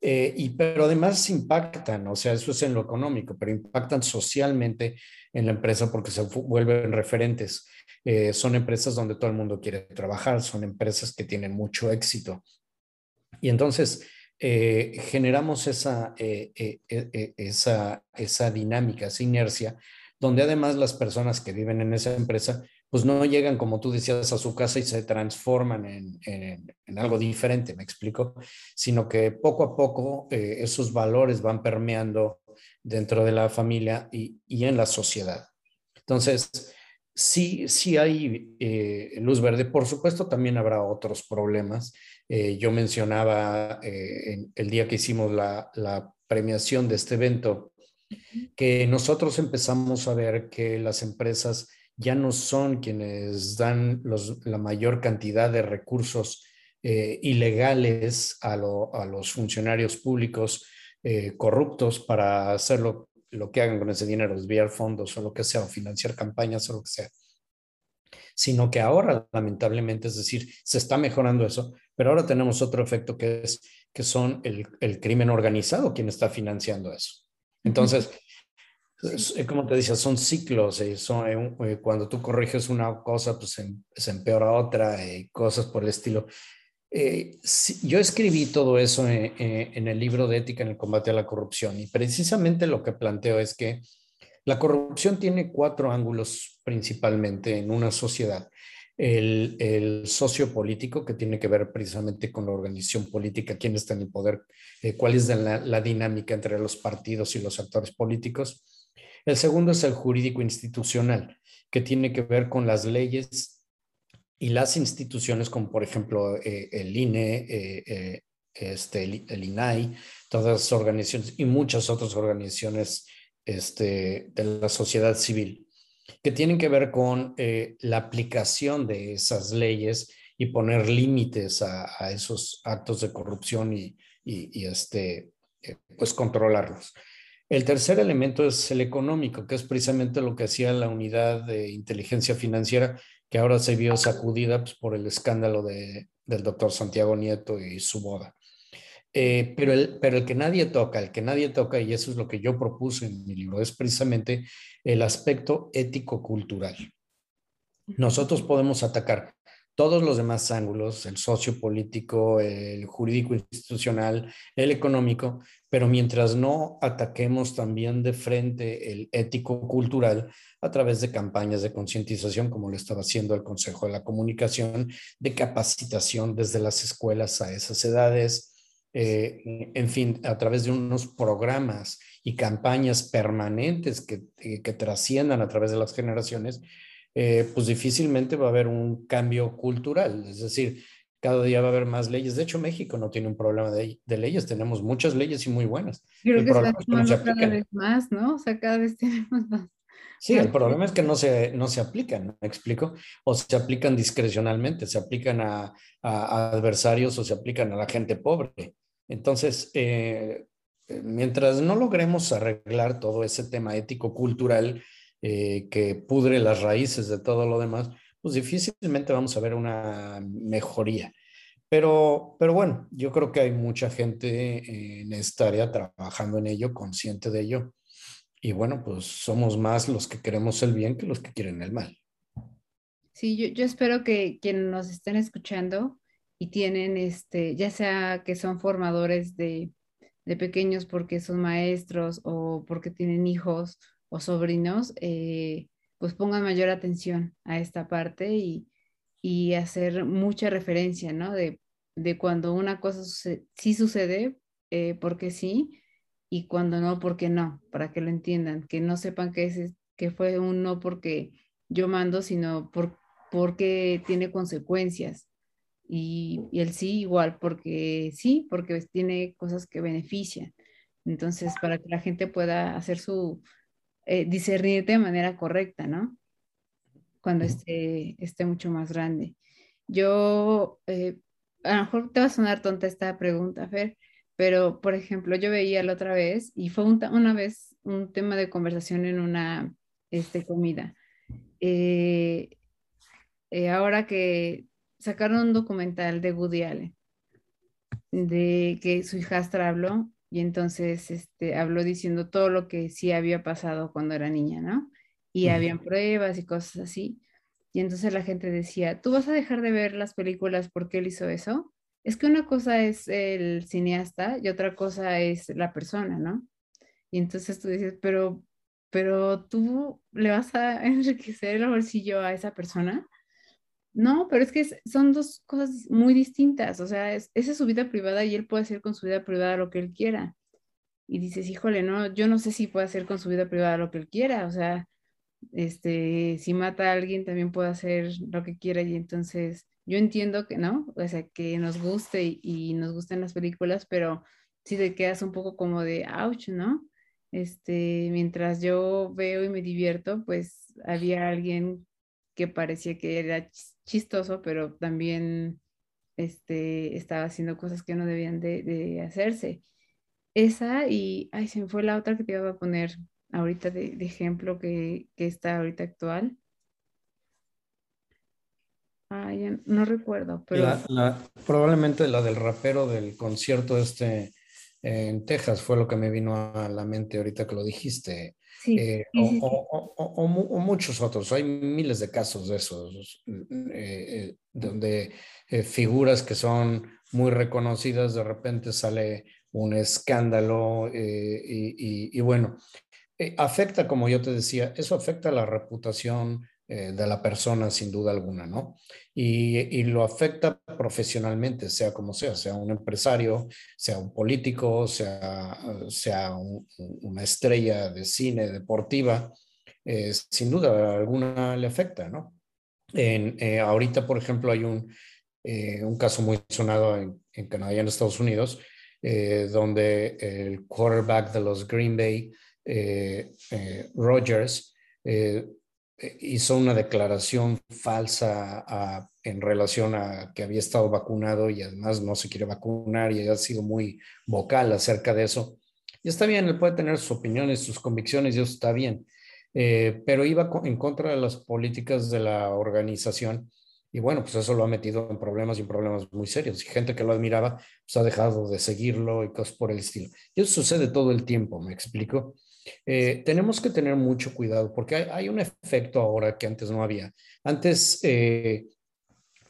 Eh, y, pero además impactan, o sea, eso es en lo económico, pero impactan socialmente en la empresa porque se vuelven referentes. Eh, son empresas donde todo el mundo quiere trabajar, son empresas que tienen mucho éxito. Y entonces eh, generamos esa, esa, esa dinámica, esa inercia, donde además las personas que viven en esa empresa pues no llegan, como tú decías, a su casa y se transforman en, algo diferente, me explico, sino que poco a poco eh, esos valores van permeando dentro de la familia y, en la sociedad. Entonces, sí, sí hay eh, luz verde. Por supuesto, también habrá otros problemas. Eh, yo mencionaba el día que hicimos la, la premiación de este evento, que nosotros empezamos a ver que las empresas ya no son quienes dan la mayor cantidad de recursos eh, ilegales a, los funcionarios públicos eh, corruptos para hacer lo, que hagan con ese dinero, desviar fondos o lo que sea, o financiar campañas o lo que sea. Sino que ahora, lamentablemente, es decir, se está mejorando eso, pero ahora tenemos otro efecto que es que son el, el crimen organizado quien está financiando eso. Entonces, como te decía, son ciclos. Eh, son, eh, eh, cuando tú corriges una cosa, pues se, empeora otra y cosas por el estilo. yo escribí todo eso en, el libro de ética en el combate a la corrupción y precisamente lo que planteo es que la corrupción tiene cuatro ángulos principalmente en una sociedad. El, el sociopolítico, que tiene que ver precisamente con la organización política, quién está en el poder, cuál es la dinámica entre los partidos y los actores políticos. El segundo es el jurídico institucional, que tiene que ver con las leyes y las instituciones, como por ejemplo eh, el INE, eh, eh, este, el, INAI, todas las organizaciones y muchas otras organizaciones este, de la sociedad civil, que tienen que ver con la aplicación de esas leyes y poner límites a, esos actos de corrupción y, y este, pues controlarlos. El tercer elemento es el económico, que es precisamente lo que hacía la unidad de inteligencia financiera, que ahora se vio sacudida pues, por el escándalo de, del doctor Santiago Nieto y su boda. Eh, pero, el, pero el que nadie toca, el que nadie toca, y eso es lo que yo propuse en mi libro, es precisamente el aspecto ético-cultural. Nosotros podemos atacar todos los demás ángulos, el sociopolítico, el jurídico institucional, el económico, pero mientras no ataquemos también de frente el ético cultural a través de campañas de concientización, como lo estaba haciendo el Consejo de la Comunicación, de capacitación desde las escuelas a esas edades, eh, en fin, a través de unos programas y campañas permanentes que, que trasciendan a través de las generaciones, eh, pues difícilmente va a haber un cambio cultural. Es decir, cada día va a haber más leyes. De hecho, México no tiene un problema de, leyes, tenemos muchas leyes y muy buenas. Creo que está tomando cada vez más, ¿no? O sea, cada vez tenemos más. Sí, el problema es que no se, no se aplican, ¿me explico? O se aplican discrecionalmente, se aplican a, adversarios o se aplican a la gente pobre. Entonces, eh, mientras no logremos arreglar todo ese tema ético-cultural, eh, que pudre las raíces de todo lo demás, pues difícilmente vamos a ver una mejoría. Pero, pero bueno, yo creo que hay mucha gente en esta área trabajando en ello, consciente de ello. Y bueno, pues somos más los que queremos el bien que los que quieren el mal. Sí, yo, yo espero que quienes nos estén escuchando y tienen, este, ya sea que son formadores de, de pequeños porque son maestros o porque tienen hijos o sobrinos, eh, pues pongan mayor atención a esta parte y, hacer mucha referencia, ¿no? De, cuando una cosa sí sucede, eh, porque sí, y cuando no, porque no, para que lo entiendan, que no sepan que, es, que fue un no porque yo mando, sino por, porque tiene consecuencias. Y, y el sí igual, porque sí, porque tiene cosas que benefician. Entonces, para que la gente pueda hacer su, eh, discernir de manera correcta, ¿no? Cuando esté, esté mucho más grande. yo, eh, a lo mejor te va a sonar tonta esta pregunta, Fer, pero por ejemplo, yo veía la otra vez y fue una vez un tema de conversación en una este, comida. Eh, eh, ahora que sacaron un documental de Woody Allen, de que su hijastra habló y entonces este, habló diciendo todo lo que sí había pasado cuando era niña, ¿no? Y habían pruebas y cosas así. Y entonces la gente decía, ¿tú vas a dejar de ver las películas porque él hizo eso? Es que una cosa es el cineasta y otra cosa es la persona, ¿no? Y entonces tú dices, pero, pero tú le vas a enriquecer el bolsillo a esa persona. No, pero es que son dos cosas muy distintas. O sea, esa es su vida privada y él puede hacer con su vida privada lo que él quiera. Y dices, híjole, no, yo no sé si puede hacer con su vida privada lo que él quiera. O sea, este, si mata a alguien también puede hacer lo que quiera y entonces yo entiendo que no, o sea, que nos guste y, nos gusten las películas, pero si te quedas un poco como de ouch, ¿no? Este, mientras yo veo y me divierto, pues había alguien que parecía que era chistoso, pero también este, estaba haciendo cosas que no debían de, hacerse. Esa y, ay, se me fue la otra que te iba a poner ahorita de, ejemplo que, está ahorita actual. Ay, no recuerdo, pero... probablemente la del rapero del concierto este en Texas fue lo que me vino a la mente ahorita que lo dijiste. Eh, o, muchos otros. Hay miles de casos de esos, eh, eh, donde figuras que son muy reconocidas, de repente sale un escándalo y, bueno, afecta, como yo te decía, eso afecta la reputación de la persona sin duda alguna, ¿no? y, lo afecta profesionalmente, sea como sea, sea un empresario, sea un político, sea, sea una estrella de cine deportiva, eh, sin duda alguna le afecta, ¿no? En, eh, ahorita, por ejemplo, hay un, eh, un caso muy sonado en, en, Canadá y en Estados Unidos, donde el quarterback de los Green Bay, Rogers, eh, hizo una declaración falsa en relación a que había estado vacunado y además no se quiere vacunar y ha sido muy vocal acerca de eso. Y está bien, él puede tener sus opiniones, sus convicciones, y eso está bien, eh, pero iba en contra de las políticas de la organización y bueno, pues eso lo ha metido en problemas y en problemas muy serios. Y gente que lo admiraba, pues ha dejado de seguirlo y cosas por el estilo. Y eso sucede todo el tiempo, ¿me explico? Eh, tenemos que tener mucho cuidado porque hay, un efecto ahora que antes no había. Antes eh,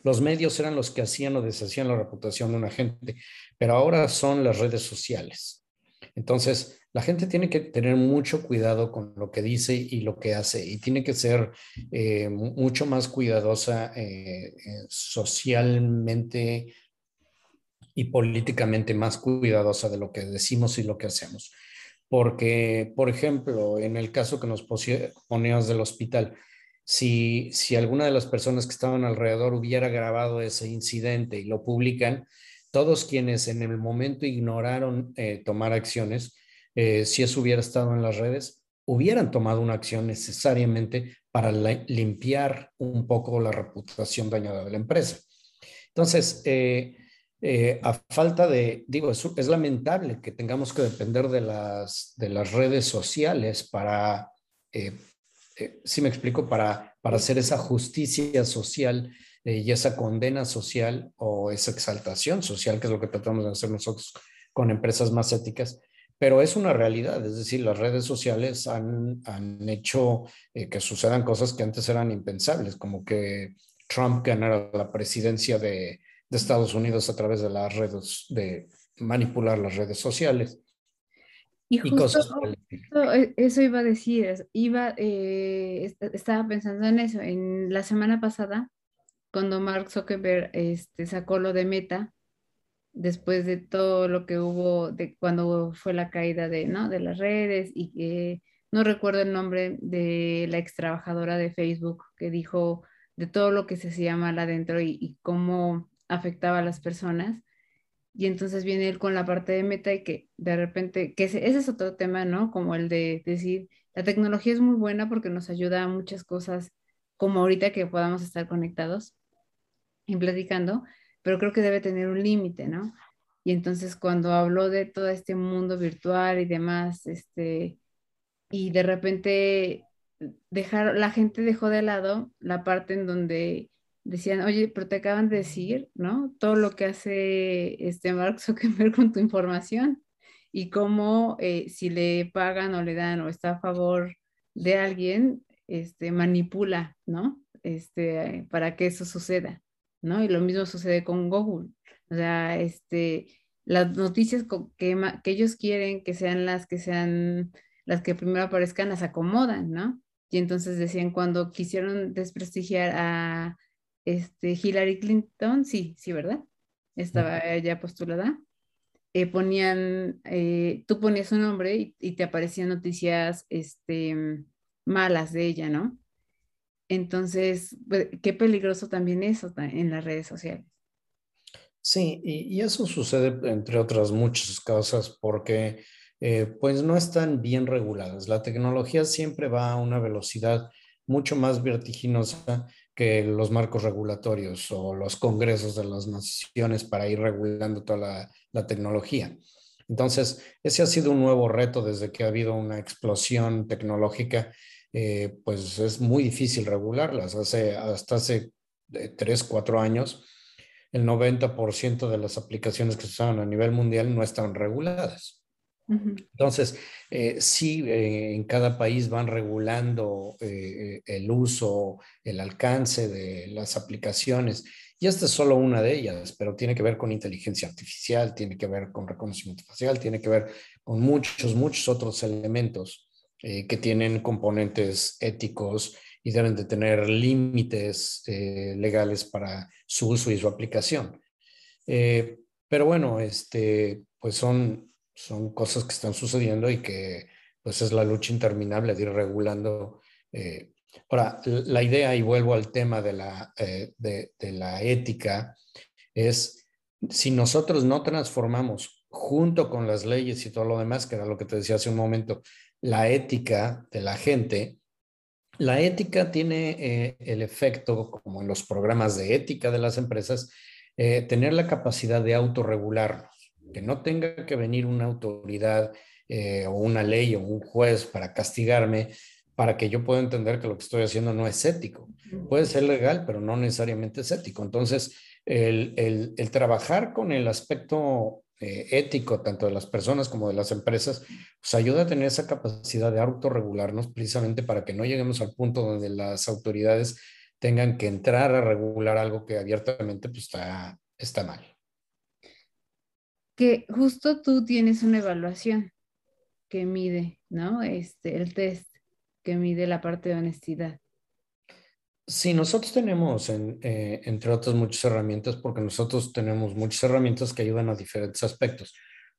los medios eran los que hacían o deshacían la reputación de una gente, pero ahora son las redes sociales. Entonces, la gente tiene que tener mucho cuidado con lo que dice y lo que hace y tiene que ser eh, mucho más cuidadosa socialmente y políticamente más cuidadosa de lo que decimos y lo que hacemos porque, por ejemplo, en el caso que nos poníamos del hospital, si, si alguna de las personas que estaban alrededor hubiera grabado ese incidente y lo publican, todos quienes en el momento ignoraron eh, tomar acciones, eh, si eso hubiera estado en las redes, hubieran tomado una acción necesariamente para limpiar un poco la reputación dañada de la empresa. Entonces, eh, eh, a falta de, digo, es, lamentable que tengamos que depender de las, de las redes sociales para, eh, eh, si me explico, para, para hacer esa justicia social y esa condena social o esa exaltación social, que es lo que tratamos de hacer nosotros con empresas más éticas. Pero es una realidad, es decir, las redes sociales han, han hecho que sucedan cosas que antes eran impensables, como que Trump ganara la presidencia de, de Estados Unidos a través de las redes, de manipular las redes sociales. Y, justo, e, eso iba a decir, iba, eh, estaba pensando en eso, en la semana pasada, cuando Mark Zuckerberg este, sacó lo de Meta, después de todo lo que hubo, de cuando fue la caída de, ¿no? de las redes y que no recuerdo el nombre de la ex trabajadora de Facebook que dijo de todo lo que se hacía mal adentro y, y cómo afectaba a las personas. Y entonces viene él con la parte de meta y que de repente, que ese, es otro tema, ¿no? Como el de decir, la tecnología es muy buena porque nos ayuda a muchas cosas, como ahorita que podamos estar conectados. y platicando, pero creo que debe tener un límite, ¿no? Y entonces cuando habló de todo este mundo virtual y demás, este, y de repente dejar, la gente dejó de lado la parte en donde decían, oye, pero te acaban de decir, ¿no? Todo lo que hace este Mark Zuckerberg con tu información y cómo eh, si le pagan o le dan o está a favor de alguien, este, manipula, ¿no? Este, para que eso suceda, ¿no? Y lo mismo sucede con Google. O sea, este, las noticias que, que ellos quieren que sean las que sean, las que primero aparezcan, las acomodan, ¿no? Y entonces decían, cuando quisieron desprestigiar a este, Hillary Clinton, sí, sí, ¿verdad? Estaba ya postulada. Eh, ponían, eh, tú ponías un nombre y, te aparecían noticias este, malas de ella, ¿no? Entonces, pues, qué peligroso también eso en las redes sociales. Sí, y, eso sucede entre otras muchas cosas porque eh, pues no están bien reguladas. La tecnología siempre va a una velocidad mucho más vertiginosa que los marcos regulatorios o los congresos de las naciones para ir regulando toda la, tecnología. Entonces, ese ha sido un nuevo reto desde que ha habido una explosión tecnológica, eh, pues es muy difícil regularlas. Hace, hasta hace eh, tres, cuatro años, el 90% de las aplicaciones que se usaban a nivel mundial no estaban reguladas. Entonces, eh, sí, eh, en cada país van regulando eh, el uso, el alcance de las aplicaciones. Y esta es solo una de ellas, pero tiene que ver con inteligencia artificial, tiene que ver con reconocimiento facial, tiene que ver con muchos, muchos otros elementos que tienen componentes éticos y deben de tener límites legales para su uso y su aplicación. pero bueno, este, pues son, son cosas que están sucediendo y que pues es la lucha interminable de ir regulando. Eh. Ahora, la idea, y vuelvo al tema de la, eh, de, la ética, es si nosotros no transformamos junto con las leyes y todo lo demás, que era lo que te decía hace un momento, la ética de la gente, la ética tiene eh, el efecto, como en los programas de ética de las empresas, tener la capacidad de autorregularnos, que no tenga que venir una autoridad eh, o una ley o un juez para castigarme para que yo pueda entender que lo que estoy haciendo no es ético. Puede ser legal, pero no necesariamente es ético. Entonces, el, el, trabajar con el aspecto eh, ético, tanto de las personas como de las empresas, pues ayuda a tener esa capacidad de autorregularnos precisamente para que no lleguemos al punto donde las autoridades tengan que entrar a regular algo que abiertamente pues, está, está mal. Que justo tú tienes una evaluación que mide, ¿no? Este, el test que mide la parte de honestidad. Sí, nosotros tenemos, eh, entre otras, muchas herramientas, porque nosotros tenemos muchas herramientas que ayudan a diferentes aspectos.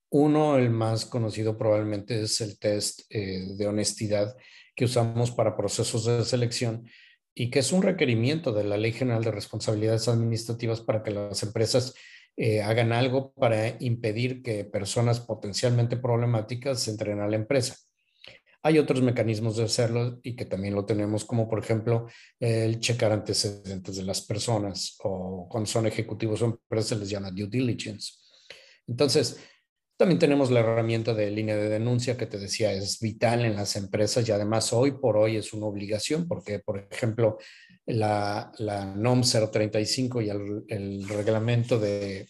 Uno, el más conocido probablemente es el test eh, de honestidad que usamos para procesos de selección y que es un requerimiento de la Ley General de Responsabilidades Administrativas para que las empresas eh, hagan algo para impedir que personas potencialmente problemáticas entren a la empresa. Hay otros mecanismos de hacerlo y que también lo tenemos, como por ejemplo el checar antecedentes de las personas o cuando son ejecutivos o empresas se les llama due diligence. Entonces, también tenemos la herramienta de línea de denuncia que te decía es vital en las empresas y además hoy por hoy es una obligación porque, por ejemplo, la, la NOM 035 y el, reglamento de,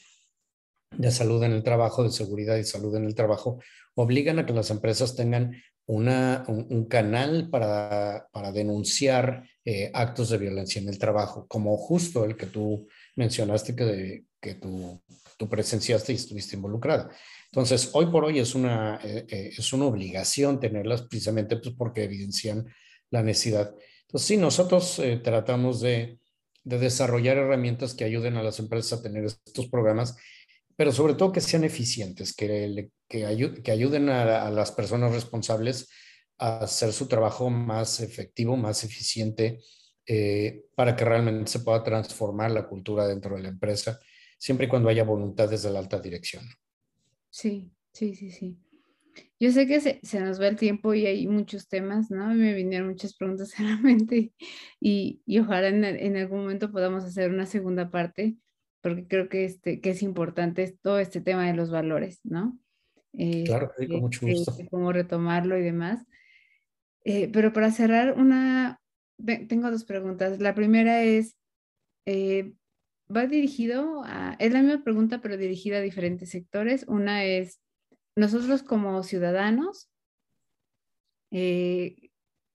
de salud en el trabajo, de seguridad y salud en el trabajo, obligan a que las empresas tengan una, un, canal para, para denunciar eh, actos de violencia en el trabajo, como justo el que tú mencionaste que, que tú, tú, presenciaste y estuviste involucrada. Entonces, hoy por hoy es una, eh, eh, es una obligación tenerlas precisamente pues, porque evidencian la necesidad. Entonces, sí, nosotros tratamos de, de desarrollar herramientas que ayuden a las empresas a tener estos programas pero sobre todo que sean eficientes, que, que, ayuden a, las personas responsables a hacer su trabajo más efectivo, más eficiente, eh, para que realmente se pueda transformar la cultura dentro de la empresa, siempre y cuando haya voluntad desde la alta dirección. Sí, sí, sí, sí. Yo sé que se, se, nos va el tiempo y hay muchos temas, ¿no? Me vinieron muchas preguntas a la mente y, y ojalá en, en, algún momento podamos hacer una segunda parte, porque creo que, este, que es importante todo este tema de los valores, ¿no? Eh, claro, con mucho gusto. cómo retomarlo y demás. Eh, pero para cerrar, una, tengo dos preguntas. La primera es, eh, va dirigido a, es la misma pregunta, pero dirigida a diferentes sectores. Una es, nosotros como ciudadanos, eh,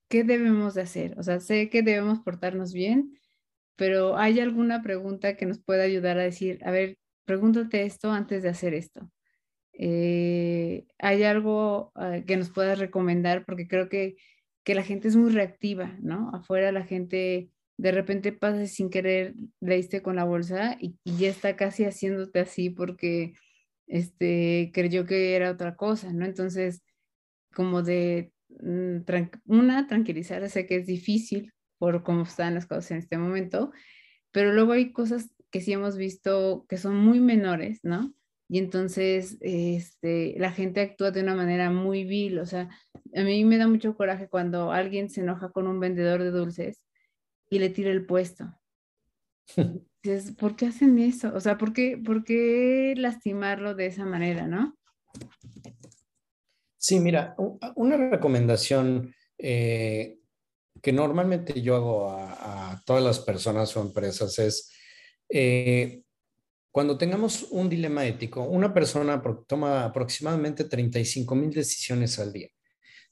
¿qué debemos de hacer? O sea, sé que debemos portarnos bien, pero ¿hay alguna pregunta que nos pueda ayudar a decir, a ver, pregúntate esto antes de hacer esto? Eh, ¿Hay algo ah, que nos puedas recomendar? Porque creo que, que, la gente es muy reactiva, ¿no? Afuera la gente de repente pasa sin querer, leíste con la bolsa y, y ya está casi haciéndote así porque este, creyó que era otra cosa, ¿no? Entonces, como de, mm, una, tranquilizar, sé que es difícil por cómo están las cosas en este momento, pero luego hay cosas que sí hemos visto que son muy menores, ¿no? Y entonces este, la gente actúa de una manera muy vil, o sea, a mí me da mucho coraje cuando alguien se enoja con un vendedor de dulces y le tira el puesto. ¿por qué hacen eso? O sea, ¿por qué, ¿por qué lastimarlo de esa manera, no? Sí, mira, una recomendación eh, que normalmente yo hago a, todas las personas o empresas es, eh, cuando tengamos un dilema ético, una persona toma aproximadamente 35 mil decisiones al día.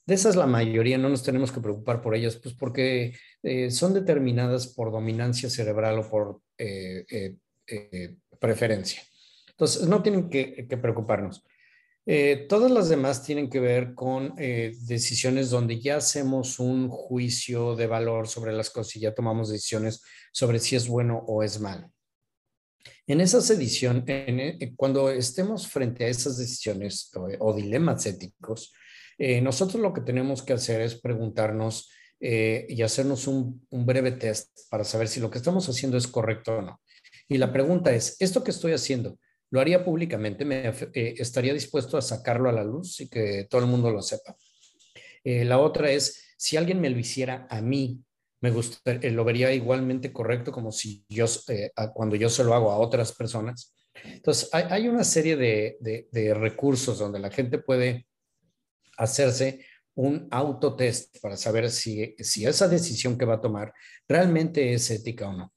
De esas la mayoría no nos tenemos que preocupar por ellas, pues porque eh, son determinadas por dominancia cerebral o por eh, eh, preferencia. Entonces, no tienen que, preocuparnos. todas las demás tienen que ver con decisiones donde ya hacemos un juicio de valor sobre las cosas y ya tomamos decisiones sobre si es bueno o es malo. En esas ediciones, cuando estemos frente a esas decisiones o dilemas éticos, eh, nosotros lo que tenemos que hacer es preguntarnos eh, y hacernos un, breve test para saber si lo que estamos haciendo es correcto o no. Y la pregunta es, ¿esto que estoy haciendo lo haría públicamente? ¿Me, eh, ¿Estaría dispuesto a sacarlo a la luz y que todo el mundo lo sepa? la otra es, si alguien me lo hiciera a mí, me gustaría, lo vería igualmente correcto como si yo, cuando yo se lo hago a otras personas. Entonces, hay, una serie de, recursos donde la gente puede hacerse un autotest para saber si, si esa decisión que va a tomar realmente es ética o no.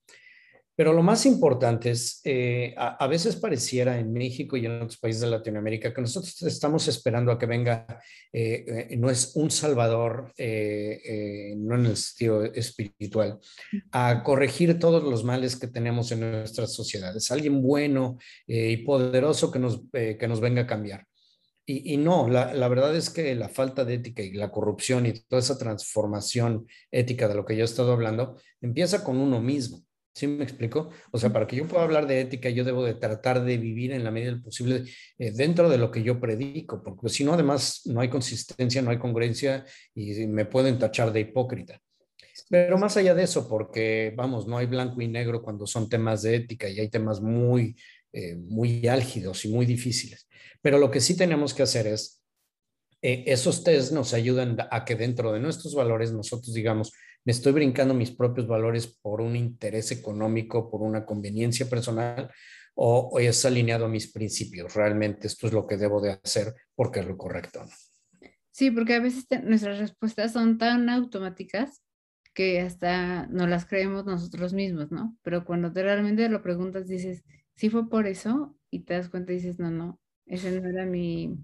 Pero lo más importante es, eh, a, veces pareciera en México y en otros países de Latinoamérica que nosotros estamos esperando a que venga, eh, eh, no es un salvador, no en el sentido espiritual, a corregir todos los males que tenemos en nuestras sociedades. Alguien bueno y poderoso que nos, que nos venga a cambiar. Y, no, la, la, verdad es que la falta de ética y la corrupción y toda esa transformación ética de lo que yo he estado hablando empieza con uno mismo. ¿Sí me explico? O sea, para que yo pueda hablar de ética, yo debo de tratar de vivir en la medida del posible eh, dentro de lo que yo predico, porque si no, además, no hay consistencia, no hay congruencia y me pueden tachar de hipócrita. Pero más allá de eso, porque, vamos, no hay blanco y negro cuando son temas de ética y hay temas muy, eh, muy álgidos y muy difíciles. Pero lo que sí tenemos que hacer es, eh, esos test nos ayudan a que dentro de nuestros valores nosotros digamos, me estoy brincando mis propios valores por un interés económico, por una conveniencia personal, o, es alineado a mis principios. Realmente esto es lo que debo de hacer porque es lo correcto. Sí, porque a veces nuestras respuestas son tan automáticas que hasta no las creemos nosotros mismos, ¿no? Pero cuando te realmente lo preguntas, dices, sí fue por eso, y te das cuenta y dices, no, no, ese no era mi,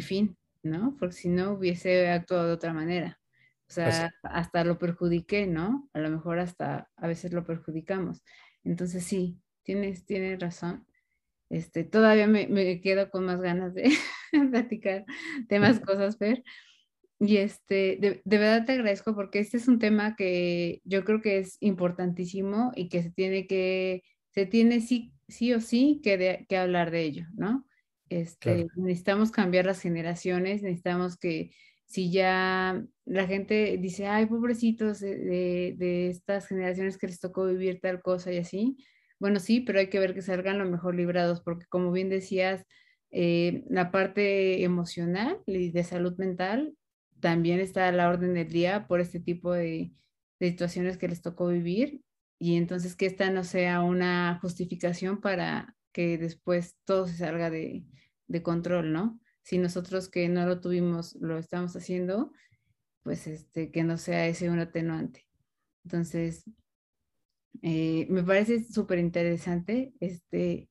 fin, ¿no? Porque si no hubiese actuado de otra manera. O sea, hasta lo perjudiqué, ¿no? A lo mejor hasta a veces lo perjudicamos. Entonces sí, tienes, tienes razón. Este, todavía me, me quedo con más ganas de platicar de más cosas, Fer. Y este, de, de, verdad te agradezco porque este es un tema que yo creo que es importantísimo y que se tiene que, se tiene sí, sí o sí que, que hablar de ello, ¿no? Este, Necesitamos cambiar las generaciones, necesitamos que si ya la gente dice, ay, pobrecitos de, de, estas generaciones que les tocó vivir tal cosa y así, bueno, sí, pero hay que ver que salgan lo mejor librados, porque como bien decías, Eh, la parte emocional y de salud mental también está a la orden del día por este tipo de, situaciones que les tocó vivir y entonces que esta no sea una justificación para que después todo se salga de, de control, ¿no? Si nosotros que no lo tuvimos lo estamos haciendo, pues este, que no sea ese un atenuante. Entonces, eh, me parece súper interesante. Este,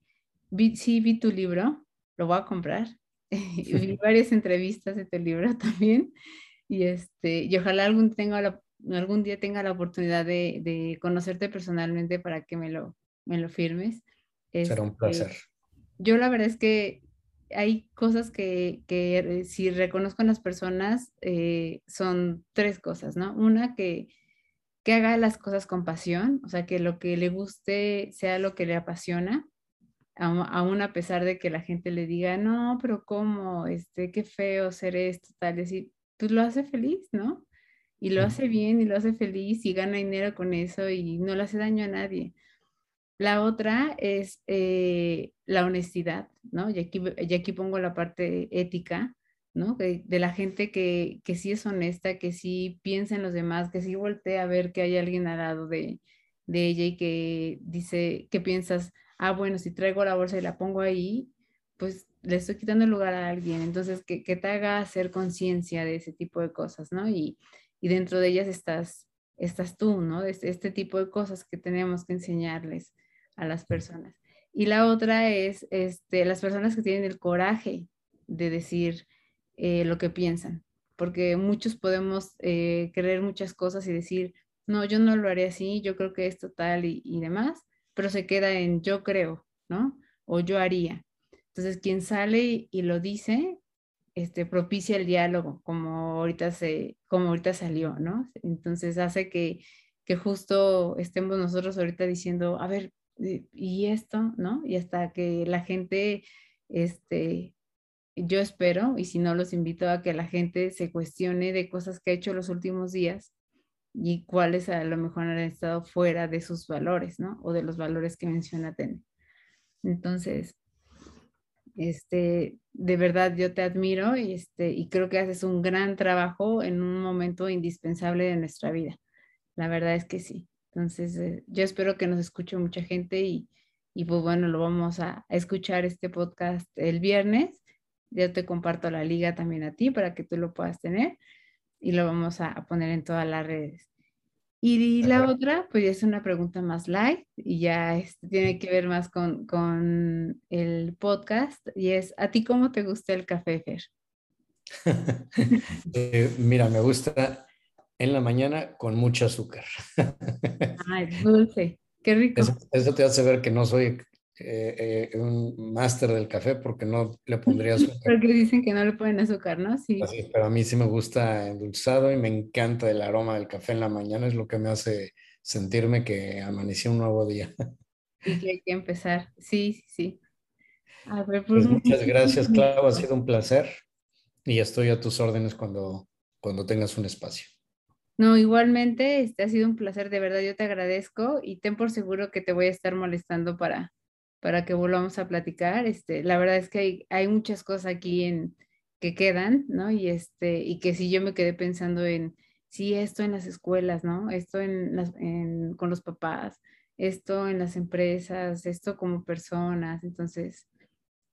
sí vi tu libro, lo voy a comprar. vi varias entrevistas de tu libro también. Y, este, y ojalá algún, tenga algún día tenga la oportunidad de, de, conocerte personalmente para que me lo, me lo firmes. Será un este, placer. Yo la verdad es que hay cosas que, que si reconozco en las personas eh, son tres cosas, ¿no? Una, que, que haga las cosas con pasión, o sea, que lo que le guste sea lo que le apasiona, aún a pesar de que la gente le diga, no, pero ¿cómo? Este, qué feo ser esto, tal, decir, pues lo hace feliz, ¿no? Y lo hace bien y lo hace feliz y gana dinero con eso y no le hace daño a nadie. La otra es eh, la honestidad, ¿no? Y aquí, y aquí pongo la parte ética, ¿no? De, la gente que, que, sí es honesta, que sí piensa en los demás, que sí voltea a ver que hay alguien al lado de, de ella y que dice, ¿qué piensas? Ah, bueno, si traigo la bolsa y la pongo ahí, pues le estoy quitando el lugar a alguien. Entonces, que, que te haga hacer conciencia de ese tipo de cosas, ¿no? Y, y dentro de ellas estás, estás tú, ¿no? Este, este tipo de cosas que tenemos que enseñarles a las personas. Y la otra es este, las personas que tienen el coraje de decir eh, lo que piensan, porque muchos podemos eh, creer muchas cosas y decir, no, yo no lo haré así, yo creo que es total y, y demás, pero se queda en yo creo, ¿no? O yo haría. Entonces, quien sale y lo dice, este, propicia el diálogo, como ahorita, se, como ahorita salió, ¿no? Entonces hace que, que justo estemos nosotros ahorita diciendo, a ver, y esto, ¿no? Y hasta que la gente, este, yo espero, y si no, los invito a que la gente se cuestione de cosas que ha hecho los últimos días y cuáles a lo mejor han estado fuera de sus valores, ¿no? O de los valores que menciona Tene. Entonces, este, de verdad yo te admiro y, este, y creo que haces un gran trabajo en un momento indispensable de nuestra vida. La verdad es que sí. Entonces, eh, yo espero que nos escuche mucha gente y, y pues bueno, lo vamos a, escuchar este podcast el viernes. Yo te comparto la liga también a ti para que tú lo puedas tener y lo vamos a, poner en todas las redes. Y la otra, pues es una pregunta más light y ya este, tiene que ver más con, con, el podcast y es, ¿a ti cómo te gusta el café, Fer? Eh, mira, me gusta en la mañana con mucho azúcar. Ay, dulce, qué rico. Eso, te hace ver que no soy eh, eh, un máster del café porque no le pondría azúcar. Porque dicen que no le ponen azúcar, ¿no? Sí. pero a mí sí me gusta endulzado y me encanta el aroma del café en la mañana, es lo que me hace sentirme que amaneció un nuevo día. Y que hay que empezar. Sí, sí, sí. pues, pues muchas gracias, Clau, ha sido un placer y estoy a tus órdenes cuando, cuando tengas un espacio. No, igualmente, este ha sido un placer, de verdad, yo te agradezco y ten por seguro que te voy a estar molestando para, para que volvamos a platicar. Este, la verdad es que hay, hay muchas cosas aquí en, que quedan, ¿no? Y, este, y que si yo me quedé pensando en, sí, esto en las escuelas, ¿no? Esto en las, en, con los papás, esto en las empresas, esto como personas, entonces,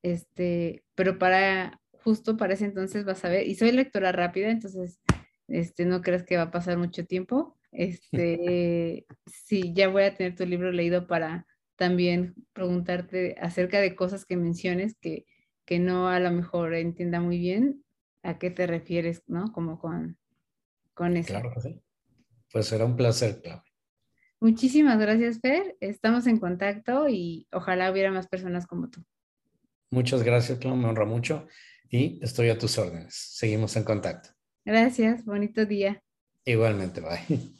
este, pero para, justo para ese entonces vas a ver, y soy lectora rápida, entonces este, no crees que va a pasar mucho tiempo. Este, sí, ya voy a tener tu libro leído para también preguntarte acerca de cosas que menciones que, que no a lo mejor entienda muy bien a qué te refieres, ¿no? Como con, con eso. Claro que sí. Pues será un placer, Claudia. Muchísimas gracias, Fer. Estamos en contacto y ojalá hubiera más personas como tú. Muchas gracias, Claudia. Me honra mucho y estoy a tus órdenes. Seguimos en contacto. Gracias, bonito día. Igualmente, bye.